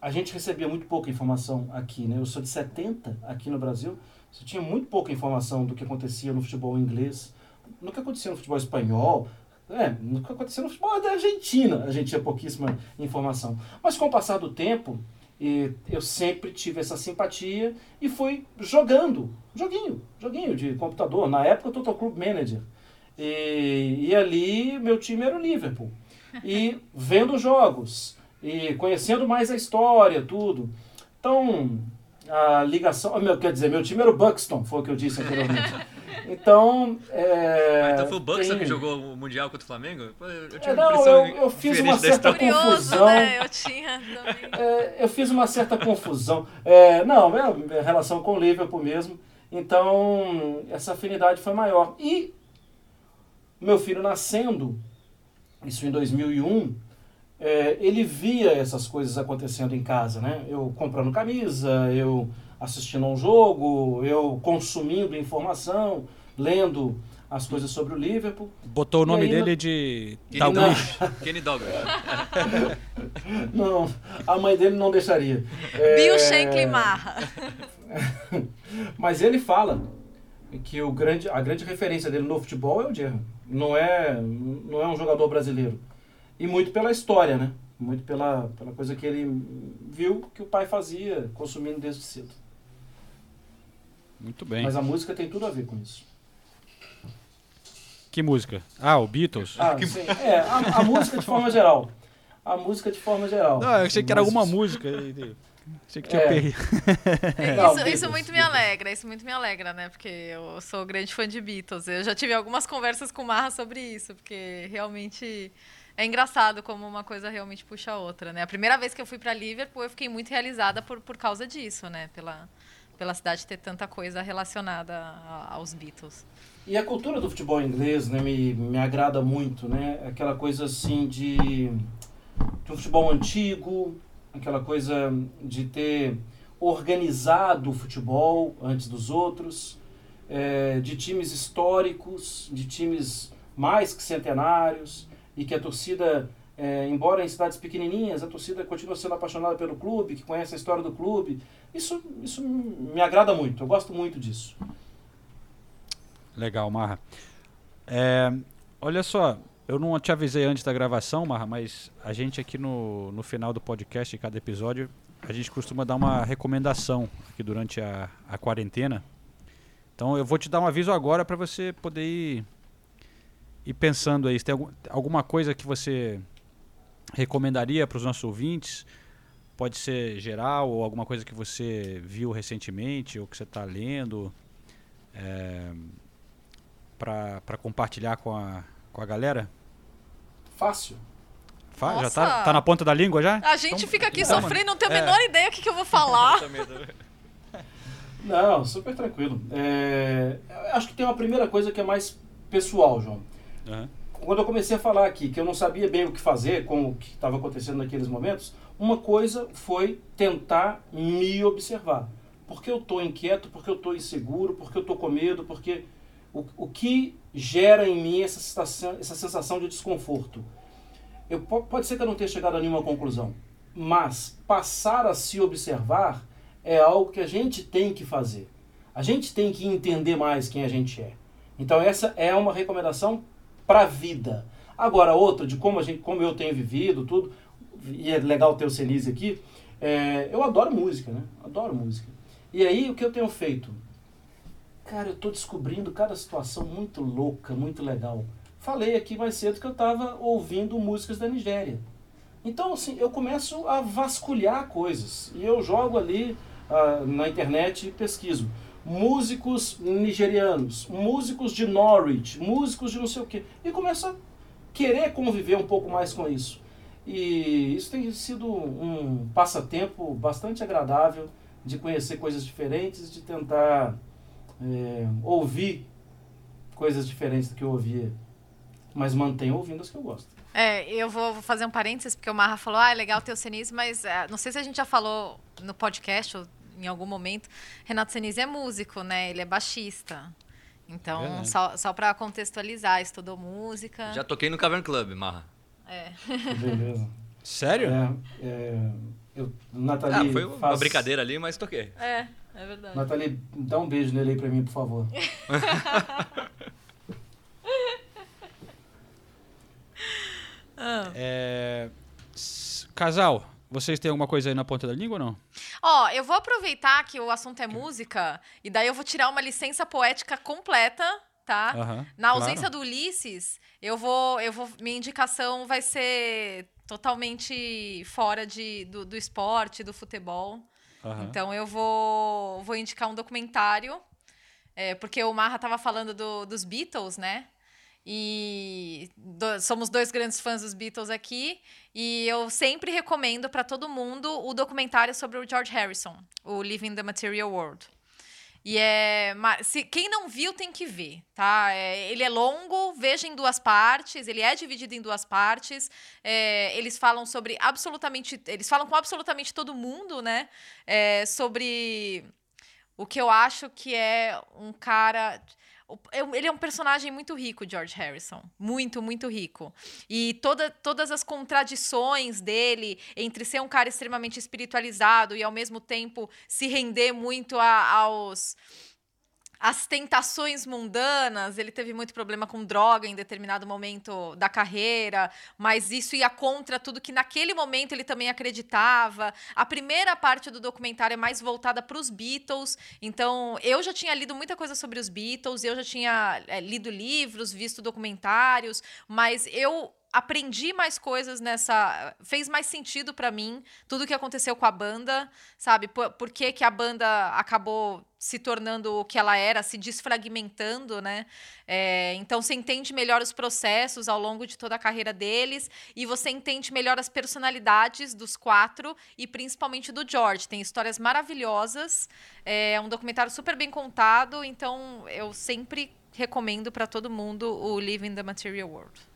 a gente recebia muito pouca informação aqui, né? Eu sou de 70 aqui no Brasil, você tinha muito pouca informação do que acontecia no futebol inglês, no que acontecia no futebol espanhol, é, no que acontecia no futebol da Argentina, a gente tinha pouquíssima informação. Mas com o passar do tempo, eu sempre tive essa simpatia e fui jogando, joguinho, joguinho de computador. Na época, Total Club Manager. E, e ali, meu time era o Liverpool. E vendo jogos, e conhecendo mais a história, tudo. Então, a ligação. ah, Meu, quer dizer, meu time era o Buxton, foi o que eu disse anteriormente. Então, é, então foi o Bucks tem- que jogou o Mundial contra o Flamengo? Eu, É, tinha uma não, eu, eu fiz uma certa. Curioso, confusão. né? Eu tinha. É, eu fiz uma certa confusão. É, não, é, é relação com o Liverpool mesmo. Então, essa afinidade foi maior. E meu filho nascendo, isso em 2001, é, ele via essas coisas acontecendo em casa, né? Eu comprando camisa, eu assistindo a um jogo, eu consumindo informação, lendo as coisas sobre o Liverpool. Botou o nome aí, dele de Kenny Dalglish. Douglas. Kenny Douglas. Não, a mãe dele não deixaria. É, Bill Shankly Marra. Mas ele fala que o grande, a grande referência dele no futebol é o Gerrard. Não é, não é um jogador brasileiro. E muito pela história, né? Muito pela, pela coisa que ele viu que o pai fazia, consumindo desde cedo. Muito bem. Mas a música tem tudo a ver com isso. Que música? Ah, o Beatles. Ah, sim, é, a, a música de forma geral. A música de forma geral. Não, eu achei que era alguma música. Achei que tinha É. perdido. Não, Isso, Beatles, isso muito me Beatles. alegra, isso muito me alegra, né? Porque eu sou grande fã de Beatles. Eu já tive algumas conversas com o Marra sobre isso, porque realmente é engraçado como uma coisa realmente puxa a outra, né? A primeira vez que eu fui para Liverpool, eu fiquei muito realizada por, por causa disso, né? Pela, pela cidade ter tanta coisa relacionada a- aos Beatles. E a cultura do futebol inglês né, me, me agrada muito, né? Aquela coisa assim de, de um futebol antigo, aquela coisa de ter organizado o futebol antes dos outros, é, de times históricos, de times mais que centenários, e que a torcida, é, embora em cidades pequenininhas, a torcida continua sendo apaixonada pelo clube, que conhece a história do clube. Isso, isso me agrada muito, eu gosto muito disso. Legal, Marra. É, olha só, eu não te avisei antes da gravação, Marra, mas a gente aqui no, no final do podcast, de cada episódio, a gente costuma dar uma recomendação aqui durante a, a quarentena. Então eu vou te dar um aviso agora para você poder ir, ir pensando aí. Se tem algum, alguma coisa que você recomendaria para os nossos ouvintes? Pode ser geral ou alguma coisa que você viu recentemente ou que você está lendo. É, para compartilhar com a, com a galera? Fácil. Fa- já tá, tá na ponta da língua já? A gente Então- fica aqui então, sofrendo, não tenho a é. menor ideia o que, que eu vou falar. Não, super tranquilo. É, acho que tem uma primeira coisa que é mais pessoal, João. Aham. Quando eu comecei a falar aqui que eu não sabia bem o que fazer com o que estava acontecendo naqueles momentos, uma coisa foi tentar me observar. Porque eu estou inquieto, porque eu estou inseguro, porque eu estou com medo, porque o, o que gera em mim essa sensação, essa sensação de desconforto? Eu, po- pode ser que eu não tenha chegado a nenhuma conclusão, mas passar a se observar é algo que a gente tem que fazer. A gente tem que entender mais quem a gente é. Então essa é uma recomendação para a vida. Agora outra de como a gente, como eu tenho vivido tudo, e é legal ter o Senise aqui. é, eu adoro música, né? Adoro música. E aí o que eu tenho feito? Cara, eu tô descobrindo cada situação muito louca, muito legal. Falei aqui mais cedo que eu estava ouvindo músicas da Nigéria. Então, assim, eu começo a vasculhar coisas. E eu jogo ali ah, na internet e pesquiso. Músicos nigerianos, músicos de Norwich, músicos de não sei o quê. E começo a querer conviver um pouco mais com isso. E isso tem sido um passatempo bastante agradável de conhecer coisas diferentes, de tentar é, ouvir coisas diferentes do que eu ouvia. Mas mantenho ouvindo as que eu gosto. É, eu vou fazer um parênteses, porque o Marra falou, ah, é legal ter o Senise, mas é, não sei se a gente já falou no podcast ou em algum momento, Renato Senise é músico, né? Ele é baixista. Então, Verdade. só, só para contextualizar, estudou música. Já toquei no Cavern Club, Marra. É. Beleza. Sério? É, é, eu, Nathalie, Ah, foi uma faz- brincadeira ali, mas toquei. É, é verdade. Nathalie, dá um beijo nele aí pra mim, por favor. É, casal, vocês têm alguma coisa aí na ponta da língua ou não? Ó, eu vou aproveitar que o assunto é música, e daí eu vou tirar uma licença poética completa, tá? Na claro. ausência do Ulisses, eu vou, eu vou. Minha indicação vai ser totalmente fora de, do, do esporte, do futebol. Então eu vou, vou indicar um documentário É, porque o Marra tava falando do- dos Beatles, né? E do- somos dois grandes fãs dos Beatles aqui. E eu sempre recomendo para todo mundo o documentário sobre o George Harrison, o Living the Material World. E é. Se, quem não viu tem que ver, tá? É, ele é longo, veja em duas partes, ele é dividido em duas partes. É, eles falam sobre absolutamente. Eles falam com absolutamente todo mundo, né? É, sobre o que eu acho que é um cara. Eu- Ele é um personagem muito rico, George Harrison. Muito, muito rico. E toda, todas as contradições dele entre ser um cara extremamente espiritualizado e, ao mesmo tempo, se render muito a- aos as tentações mundanas, ele teve muito problema com droga em determinado momento da carreira, mas isso ia contra tudo que naquele momento ele também acreditava. A primeira parte do documentário é mais voltada para os Beatles, então eu já tinha lido muita coisa sobre os Beatles, eu já tinha é, lido livros, visto documentários, mas eu aprendi mais coisas nessa. Fez mais sentido pra mim tudo que aconteceu com a banda, sabe? Por, por que, que a banda acabou se tornando o que ela era, se desfragmentando, né? É, então você entende melhor os processos ao longo de toda a carreira deles e você entende melhor as personalidades dos quatro e principalmente do George. Tem histórias maravilhosas, é um documentário super bem contado, então eu sempre recomendo pra todo mundo o Living the Material World.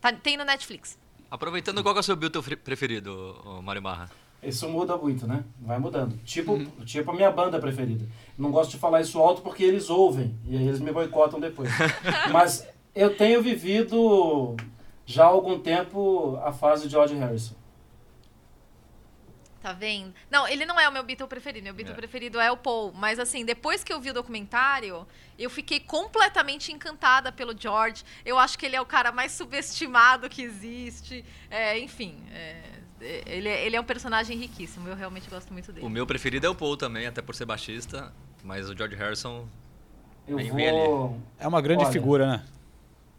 Tá- tem no Netflix. Aproveitando, qual que é o seu Beatle fre- preferido, Mário Marra? Isso muda muito, né? Vai mudando. Tipo, tipo a minha banda preferida. Não gosto de falar isso alto porque eles ouvem e aí eles me boicotam depois. Mas eu tenho vivido já há algum tempo a fase de George Harrison. Tá vendo? Não, ele não é o meu Beatle preferido. Meu Beatle É. preferido é o Paul. Mas assim, depois que eu vi o documentário, eu fiquei completamente encantada pelo George. Eu acho que ele é o cara mais subestimado que existe. É, enfim, é, é, ele, é- ele é um personagem riquíssimo. Eu realmente gosto muito dele. O meu preferido é o Paul também, até por ser baixista, mas o George Harrison Eu vem vou, É uma grande Olha. figura, né?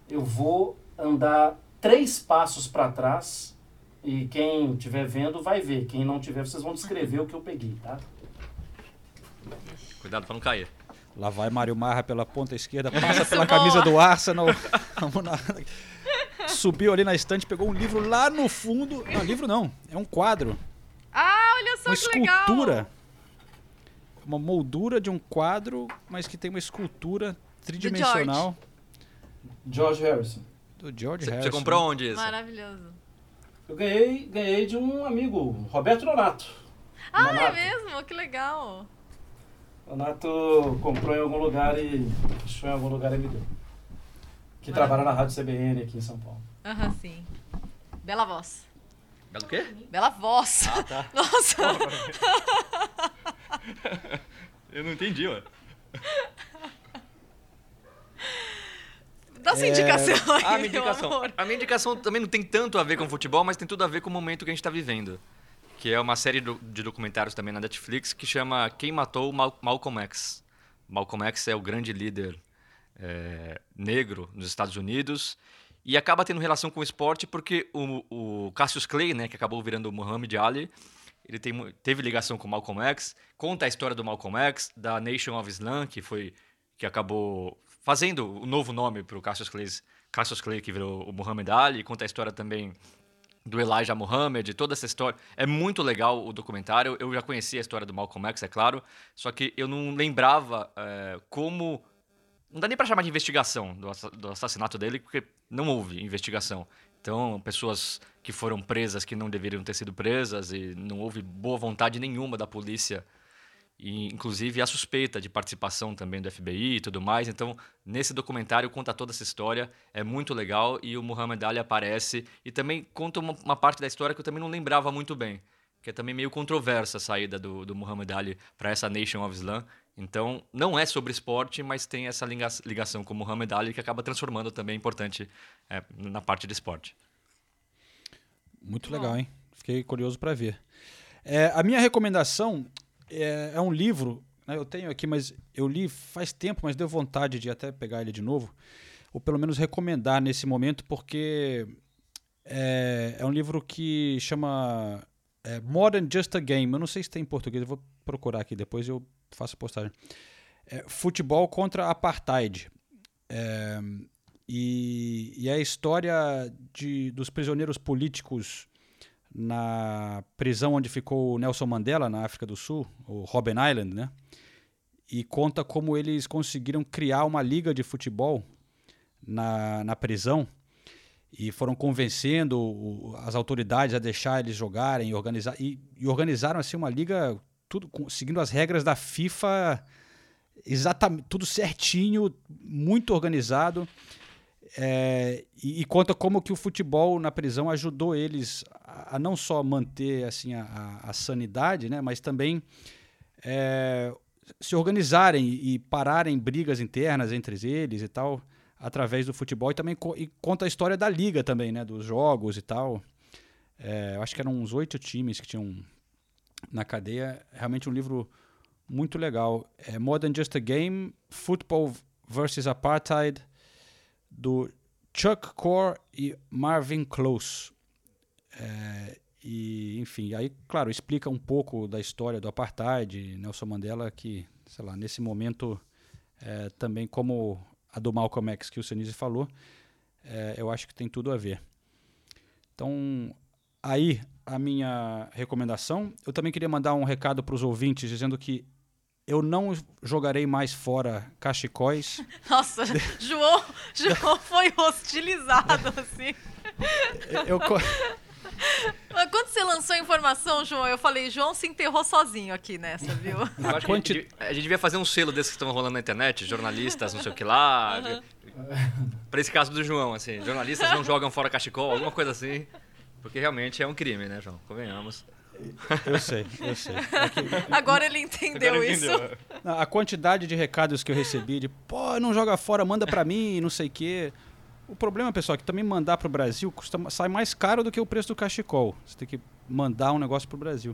eu vou andar três passos para trás e quem estiver vendo vai ver. Quem não tiver, vocês vão descrever o que eu peguei, tá? Cuidado pra não cair. Lá vai Mário Marra pela ponta esquerda, passa pela camisa do Arsenal. Vamos na- Subiu ali na estante, pegou um livro lá no fundo. Não, livro não, é um quadro. Ah, olha só Uma que legal! escultura. Uma moldura de um quadro, mas que tem uma escultura tridimensional George Harrison. do George Harrison. você comprou onde isso? Maravilhoso. Eu ganhei, ganhei de um amigo, Roberto Nonato. Ah, é Nonato. mesmo? Que legal. Nonato comprou em algum lugar e achou em algum lugar e me deu. Que trabalha na Rádio CBN aqui em São Paulo. Aham, sim. Bela voz. Belo quê? Bela voz. Ah, tá. Nossa. Eu não entendi, ué. Dá sua É, indicação aí, A minha meu indicação. amor. A minha indicação também não tem tanto a ver com futebol, mas tem tudo a ver com o momento que a gente está vivendo. Que é uma série do- de documentários também na Netflix que chama Quem Matou Mal Malcolm X. Malcolm X é o grande líder é, negro nos Estados Unidos e acaba tendo relação com o esporte porque o, o Cassius Clay, né, que acabou virando o Muhammad Ali, ele tem teve ligação com o Malcolm X, conta a história do Malcolm X, da Nation of Islam, que foi que acabou fazendo o novo nome para o Cassius Clay, Cassius Clay que virou o Muhammad Ali, conta a história também do Elijah Muhammad, toda essa história. É muito legal o documentário. Eu já conhecia a história do Malcolm X, é claro, só que eu não lembrava é, como. Não dá nem pra chamar de investigação do assassinato dele, porque não houve investigação. Então, pessoas que foram presas que não deveriam ter sido presas e não houve boa vontade nenhuma da polícia e inclusive a suspeita de participação também do FBI e tudo mais. Então, nesse documentário conta toda essa história, é muito legal e o Muhammad Ali aparece e também conta uma, uma parte da história que eu também não lembrava muito bem, que é também meio controversa a saída do, do Muhammad Ali para essa Nation of Islam. Então, não é sobre esporte, mas tem essa liga- ligação com o Muhammad Ali que acaba transformando também importante é, na parte de esporte. Muito legal, hein? Fiquei curioso para ver. É, a minha recomendação é, é um livro, né, eu tenho aqui, mas eu li faz tempo, mas deu vontade de até pegar ele de novo, ou pelo menos recomendar nesse momento, porque é, é um livro que chama é, More Than Just a Game. Eu não sei se tem em português, eu vou procurar aqui depois eu faço a postagem. é Futebol contra Apartheid. É, e, e é a história de, dos prisioneiros políticos na prisão onde ficou Nelson Mandela, na África do Sul, o Robben Island, né? E conta como eles conseguiram criar uma liga de futebol na, na prisão e foram convencendo o, as autoridades a deixar eles jogarem e, organizar, e, e organizaram assim uma liga tudo seguindo as regras da FIFA exatamente tudo certinho muito organizado é, e, e, conta como que o futebol na prisão ajudou eles a, não só manter assim a, a, a sanidade né mas também é, se organizarem e pararem brigas internas entre eles e tal através do futebol e também co e conta a história da liga também, né? Dos jogos e tal. É, eu acho que eram uns oito times que tinham na cadeia. Realmente um livro muito legal. É More Than Just a Game, Football versus Apartheid, do Chuck Core e Marvin Close. É, e, enfim, aí, claro, explica um pouco da história do Apartheid, Nelson Mandela, que, sei lá, nesse momento é, também como a do Malcolm X que o Senise falou, é, eu acho que tem tudo a ver. Então, aí a minha recomendação. Eu também queria mandar um recado para os ouvintes dizendo que eu não jogarei mais fora cachecóis. Nossa, João, João foi hostilizado assim. Eu, quando você lançou a informação, João, eu falei, João se enterrou sozinho aqui nessa, viu? Eu acho que a, gente, a gente devia fazer um selo desses que estão rolando na internet, jornalistas, não sei o que lá. Uhum. Pra esse caso do João, assim, jornalistas não jogam fora cachecol, alguma coisa assim. Porque realmente é um crime, né, João? Convenhamos. Eu sei, eu sei. É que... Agora ele entendeu Agora isso. Entendeu. A quantidade de recados que eu recebi de, pô, não joga fora, manda pra mim, não sei o quê. O problema, pessoal, é que também mandar para o Brasil custa, sai mais caro do que o preço do cachecol. Você tem que mandar um negócio para o Brasil.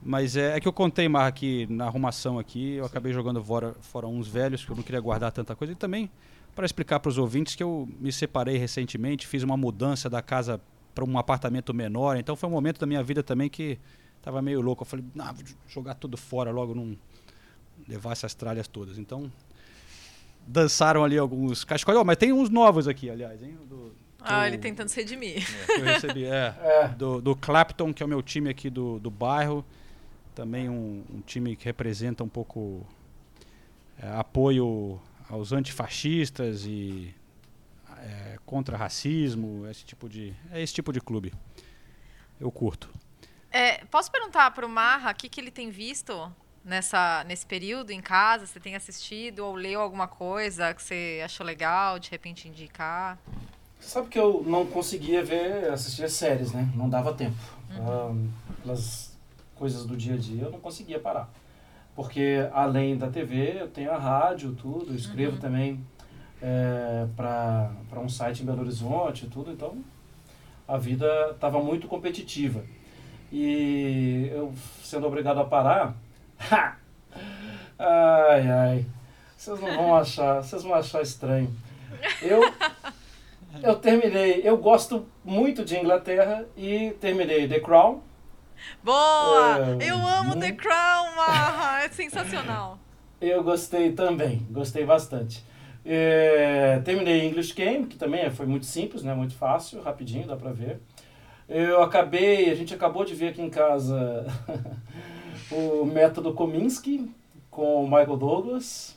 Mas é, é, que eu contei mais aqui na arrumação aqui, eu acabei jogando fora, fora uns velhos, que eu não queria guardar tanta coisa. E também para explicar para os ouvintes que eu me separei recentemente, fiz uma mudança da casa para um apartamento menor. Então foi um momento da minha vida também que estava meio louco. Eu falei, vou jogar tudo fora logo, não levar essas tralhas todas. Então dançaram ali alguns cachecóis. Oh, mas tem uns novos aqui, aliás, hein? Do, ah, ele tentando se redimir. É, que eu recebi, é. é. Do, do Clapton, que é o meu time aqui do, do bairro. Também um, um time que representa um pouco é, apoio aos antifascistas e é, contra racismo, esse tipo de. É esse tipo de clube. Eu curto. É, posso perguntar para o Marra o que, que ele tem visto nessa, nesse período em casa? Você tem assistido ou leu alguma coisa que você achou legal, de repente indicar? Sabe que eu não conseguia ver, assistir as séries, né? Não dava tempo. Uhum. pelas coisas do dia a dia, eu não conseguia parar. Porque além da TV, eu tenho a rádio, tudo, escrevo uhum. também é, para um site em Belo Horizonte, tudo, então a vida estava muito competitiva. E eu sendo obrigado a parar, ai, ai. Vocês não vão achar, vocês vão achar estranho. Eu, eu terminei, eu gosto muito de Inglaterra e terminei The Crown. Boa! É, eu amo The Crown, Marra! É sensacional. Eu gostei também, gostei bastante. É, terminei English Game, que também foi muito simples, né? muito fácil, rapidinho, dá pra ver. Eu acabei, a gente acabou de ver aqui em casa o método Kominsky com o Michael Douglas.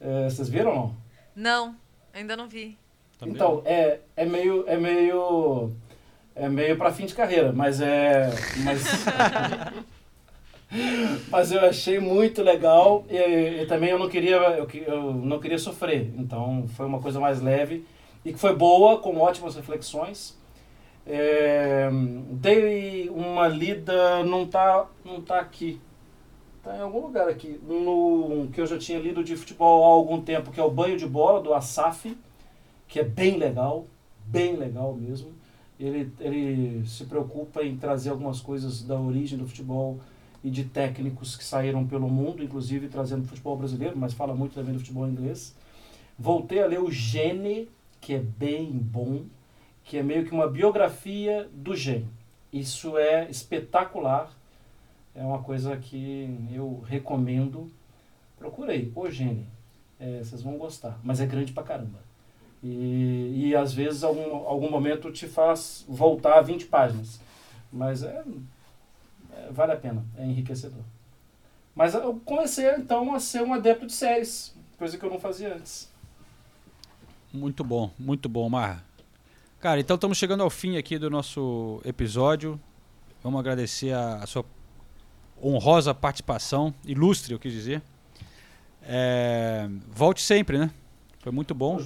É, vocês viram ou não? Não, ainda não vi. Também. Então, é, é meio. É meio. É meio para fim de carreira, mas é. Mas, mas eu achei muito legal e, e, também eu não queria eu, eu não queria sofrer. Então foi uma coisa mais leve e que foi boa, com ótimas reflexões. É, dei uma lida, não tá, não tá aqui. Tá em algum lugar aqui. No que eu já tinha lido de futebol há algum tempo, que é o Banho de Bola, do Asaf, que é bem legal, bem legal mesmo. Ele, ele se preocupa em trazer algumas coisas da origem do futebol e de técnicos que saíram pelo mundo, inclusive trazendo futebol brasileiro, mas fala muito também do futebol inglês. Voltei a ler o Gene, que é bem bom que é meio que uma biografia do Gen. Isso é espetacular, é uma coisa que eu recomendo procura aí, O Gene. É, vocês vão gostar, mas é grande pra caramba. E, e às vezes algum, algum momento te faz voltar 20 páginas. Mas é, é, vale a pena, é enriquecedor. Mas eu comecei então a ser um adepto de séries, coisa que eu não fazia antes. Muito bom, muito bom, Marra. Cara, então estamos chegando ao fim aqui do nosso episódio. Vamos agradecer a, a sua honrosa participação, ilustre, eu quis dizer. É, volte sempre, né? Foi muito bom.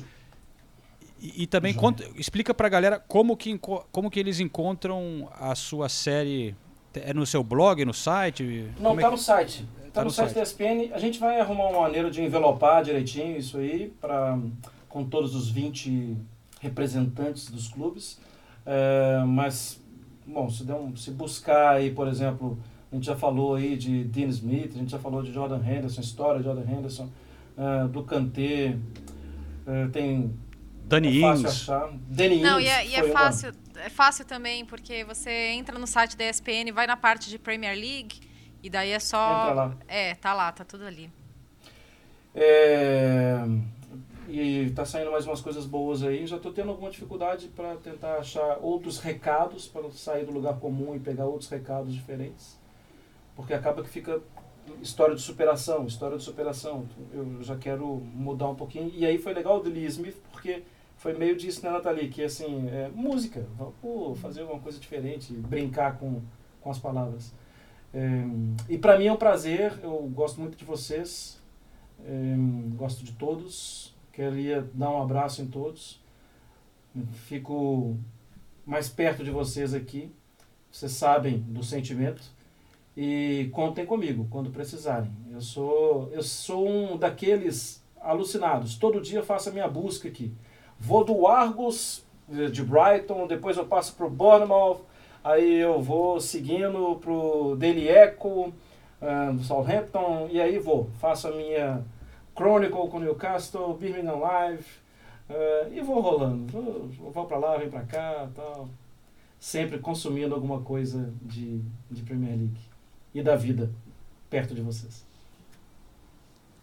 E, e também conta, explica pra galera como que, como que eles encontram a sua série. É no seu blog, no site? Não, Como é tá que- no site. Tá, Tá no, no site, site. da ESPN. A gente vai arrumar uma maneira de envelopar direitinho isso aí, pra, com todos os 20 representantes dos clubes. É, mas, bom, se, der um- se buscar aí, por exemplo, a gente já falou aí de Dean Smith, a gente já falou de Jordan Henderson, história de Jordan Henderson, é, do Kanté, é, tem Dani é fácil Ings. achar. Danny Não, Ings e é, e é uma- fácil, é fácil também, porque você entra no site da ESPN, vai na parte de Premier League, e daí é só. Entra lá. É, tá lá, tá tudo ali. É, e tá saindo mais umas coisas boas aí. Já tô tendo alguma dificuldade para tentar achar outros recados para sair do lugar comum e pegar outros recados diferentes. Porque acaba que fica história de superação, história de superação. Eu já quero mudar um pouquinho. E aí foi legal o Lee Smith porque foi meio disso, né, Nathalie? Que assim, é, música, pô, fazer alguma coisa diferente, brincar com, com as palavras. É, e para mim é um prazer, eu gosto muito de vocês. Hum, gosto de todos. Queria dar um abraço em todos. Fico mais perto de vocês aqui. Vocês sabem do sentimento. E contem comigo quando precisarem. Eu sou, eu sou um daqueles alucinados. Todo dia faço a minha busca aqui. Vou do Argos eh, de Brighton, depois eu passo para o Bournemouth, aí eu vou seguindo para o Daily Echo, ah, do Southampton, e aí vou. Faço a minha Chronicle com Newcastle, Birmingham Live, ah, e vou rolando. Vou, vou para lá, vem para cá, tal. Sempre consumindo alguma coisa de, de Premier League e da vida perto de vocês.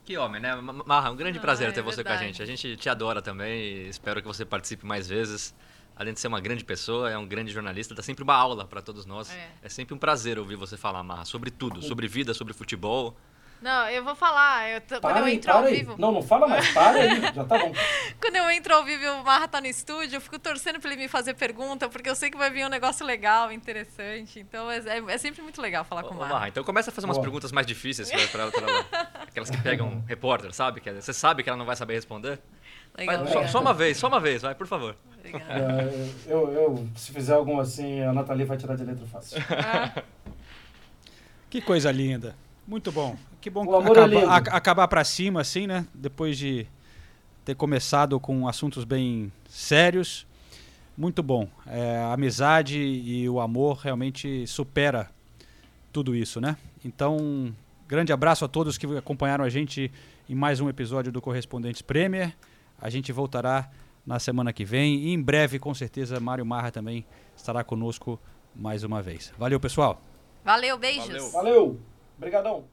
Que homem, né? Ma- Marra, um grande Ah, prazer é ter você com a verdade. gente. A gente te adora também e espero que você participe mais vezes. Além de ser uma grande pessoa, é um grande jornalista, dá sempre uma aula para todos nós. É. É. sempre um prazer ouvir você falar, Marra, sobre tudo, sobre vida, sobre futebol. Não, eu vou falar. Eu tô- quando eu entro ao aí. vivo. Não, não fala mais, para aí, já tá bom. Quando eu entro ao vivo e o Marra tá no estúdio, eu fico torcendo pra ele me fazer pergunta, porque eu sei que vai vir um negócio legal, interessante. Então é, é- é sempre muito legal falar Ô, com o Marra. Marra, então começa a fazer umas Boa. perguntas mais difíceis pra, pra, pra ela. Aquelas que pegam repórter, sabe? Que você sabe que ela não vai saber responder. Legal, Vai, só, só uma vez, só uma vez, vai, por favor. É, eu, eu, se fizer algum assim, a Nathalie vai tirar de letra fácil. Ah, Que coisa linda. Muito bom. Que bom O amor é acaba- ac- acabar pra cima, assim, né? Depois de ter começado com assuntos bem sérios. Muito bom. É, a amizade e o amor realmente supera tudo isso, né? Então, grande abraço a todos que acompanharam a gente em mais um episódio do Correspondentes Premier. A gente voltará na semana que vem e em breve, com certeza, Mário Marra também estará conosco mais uma vez. Valeu, pessoal! Valeu, beijos. Valeu. Valeu, brigadão.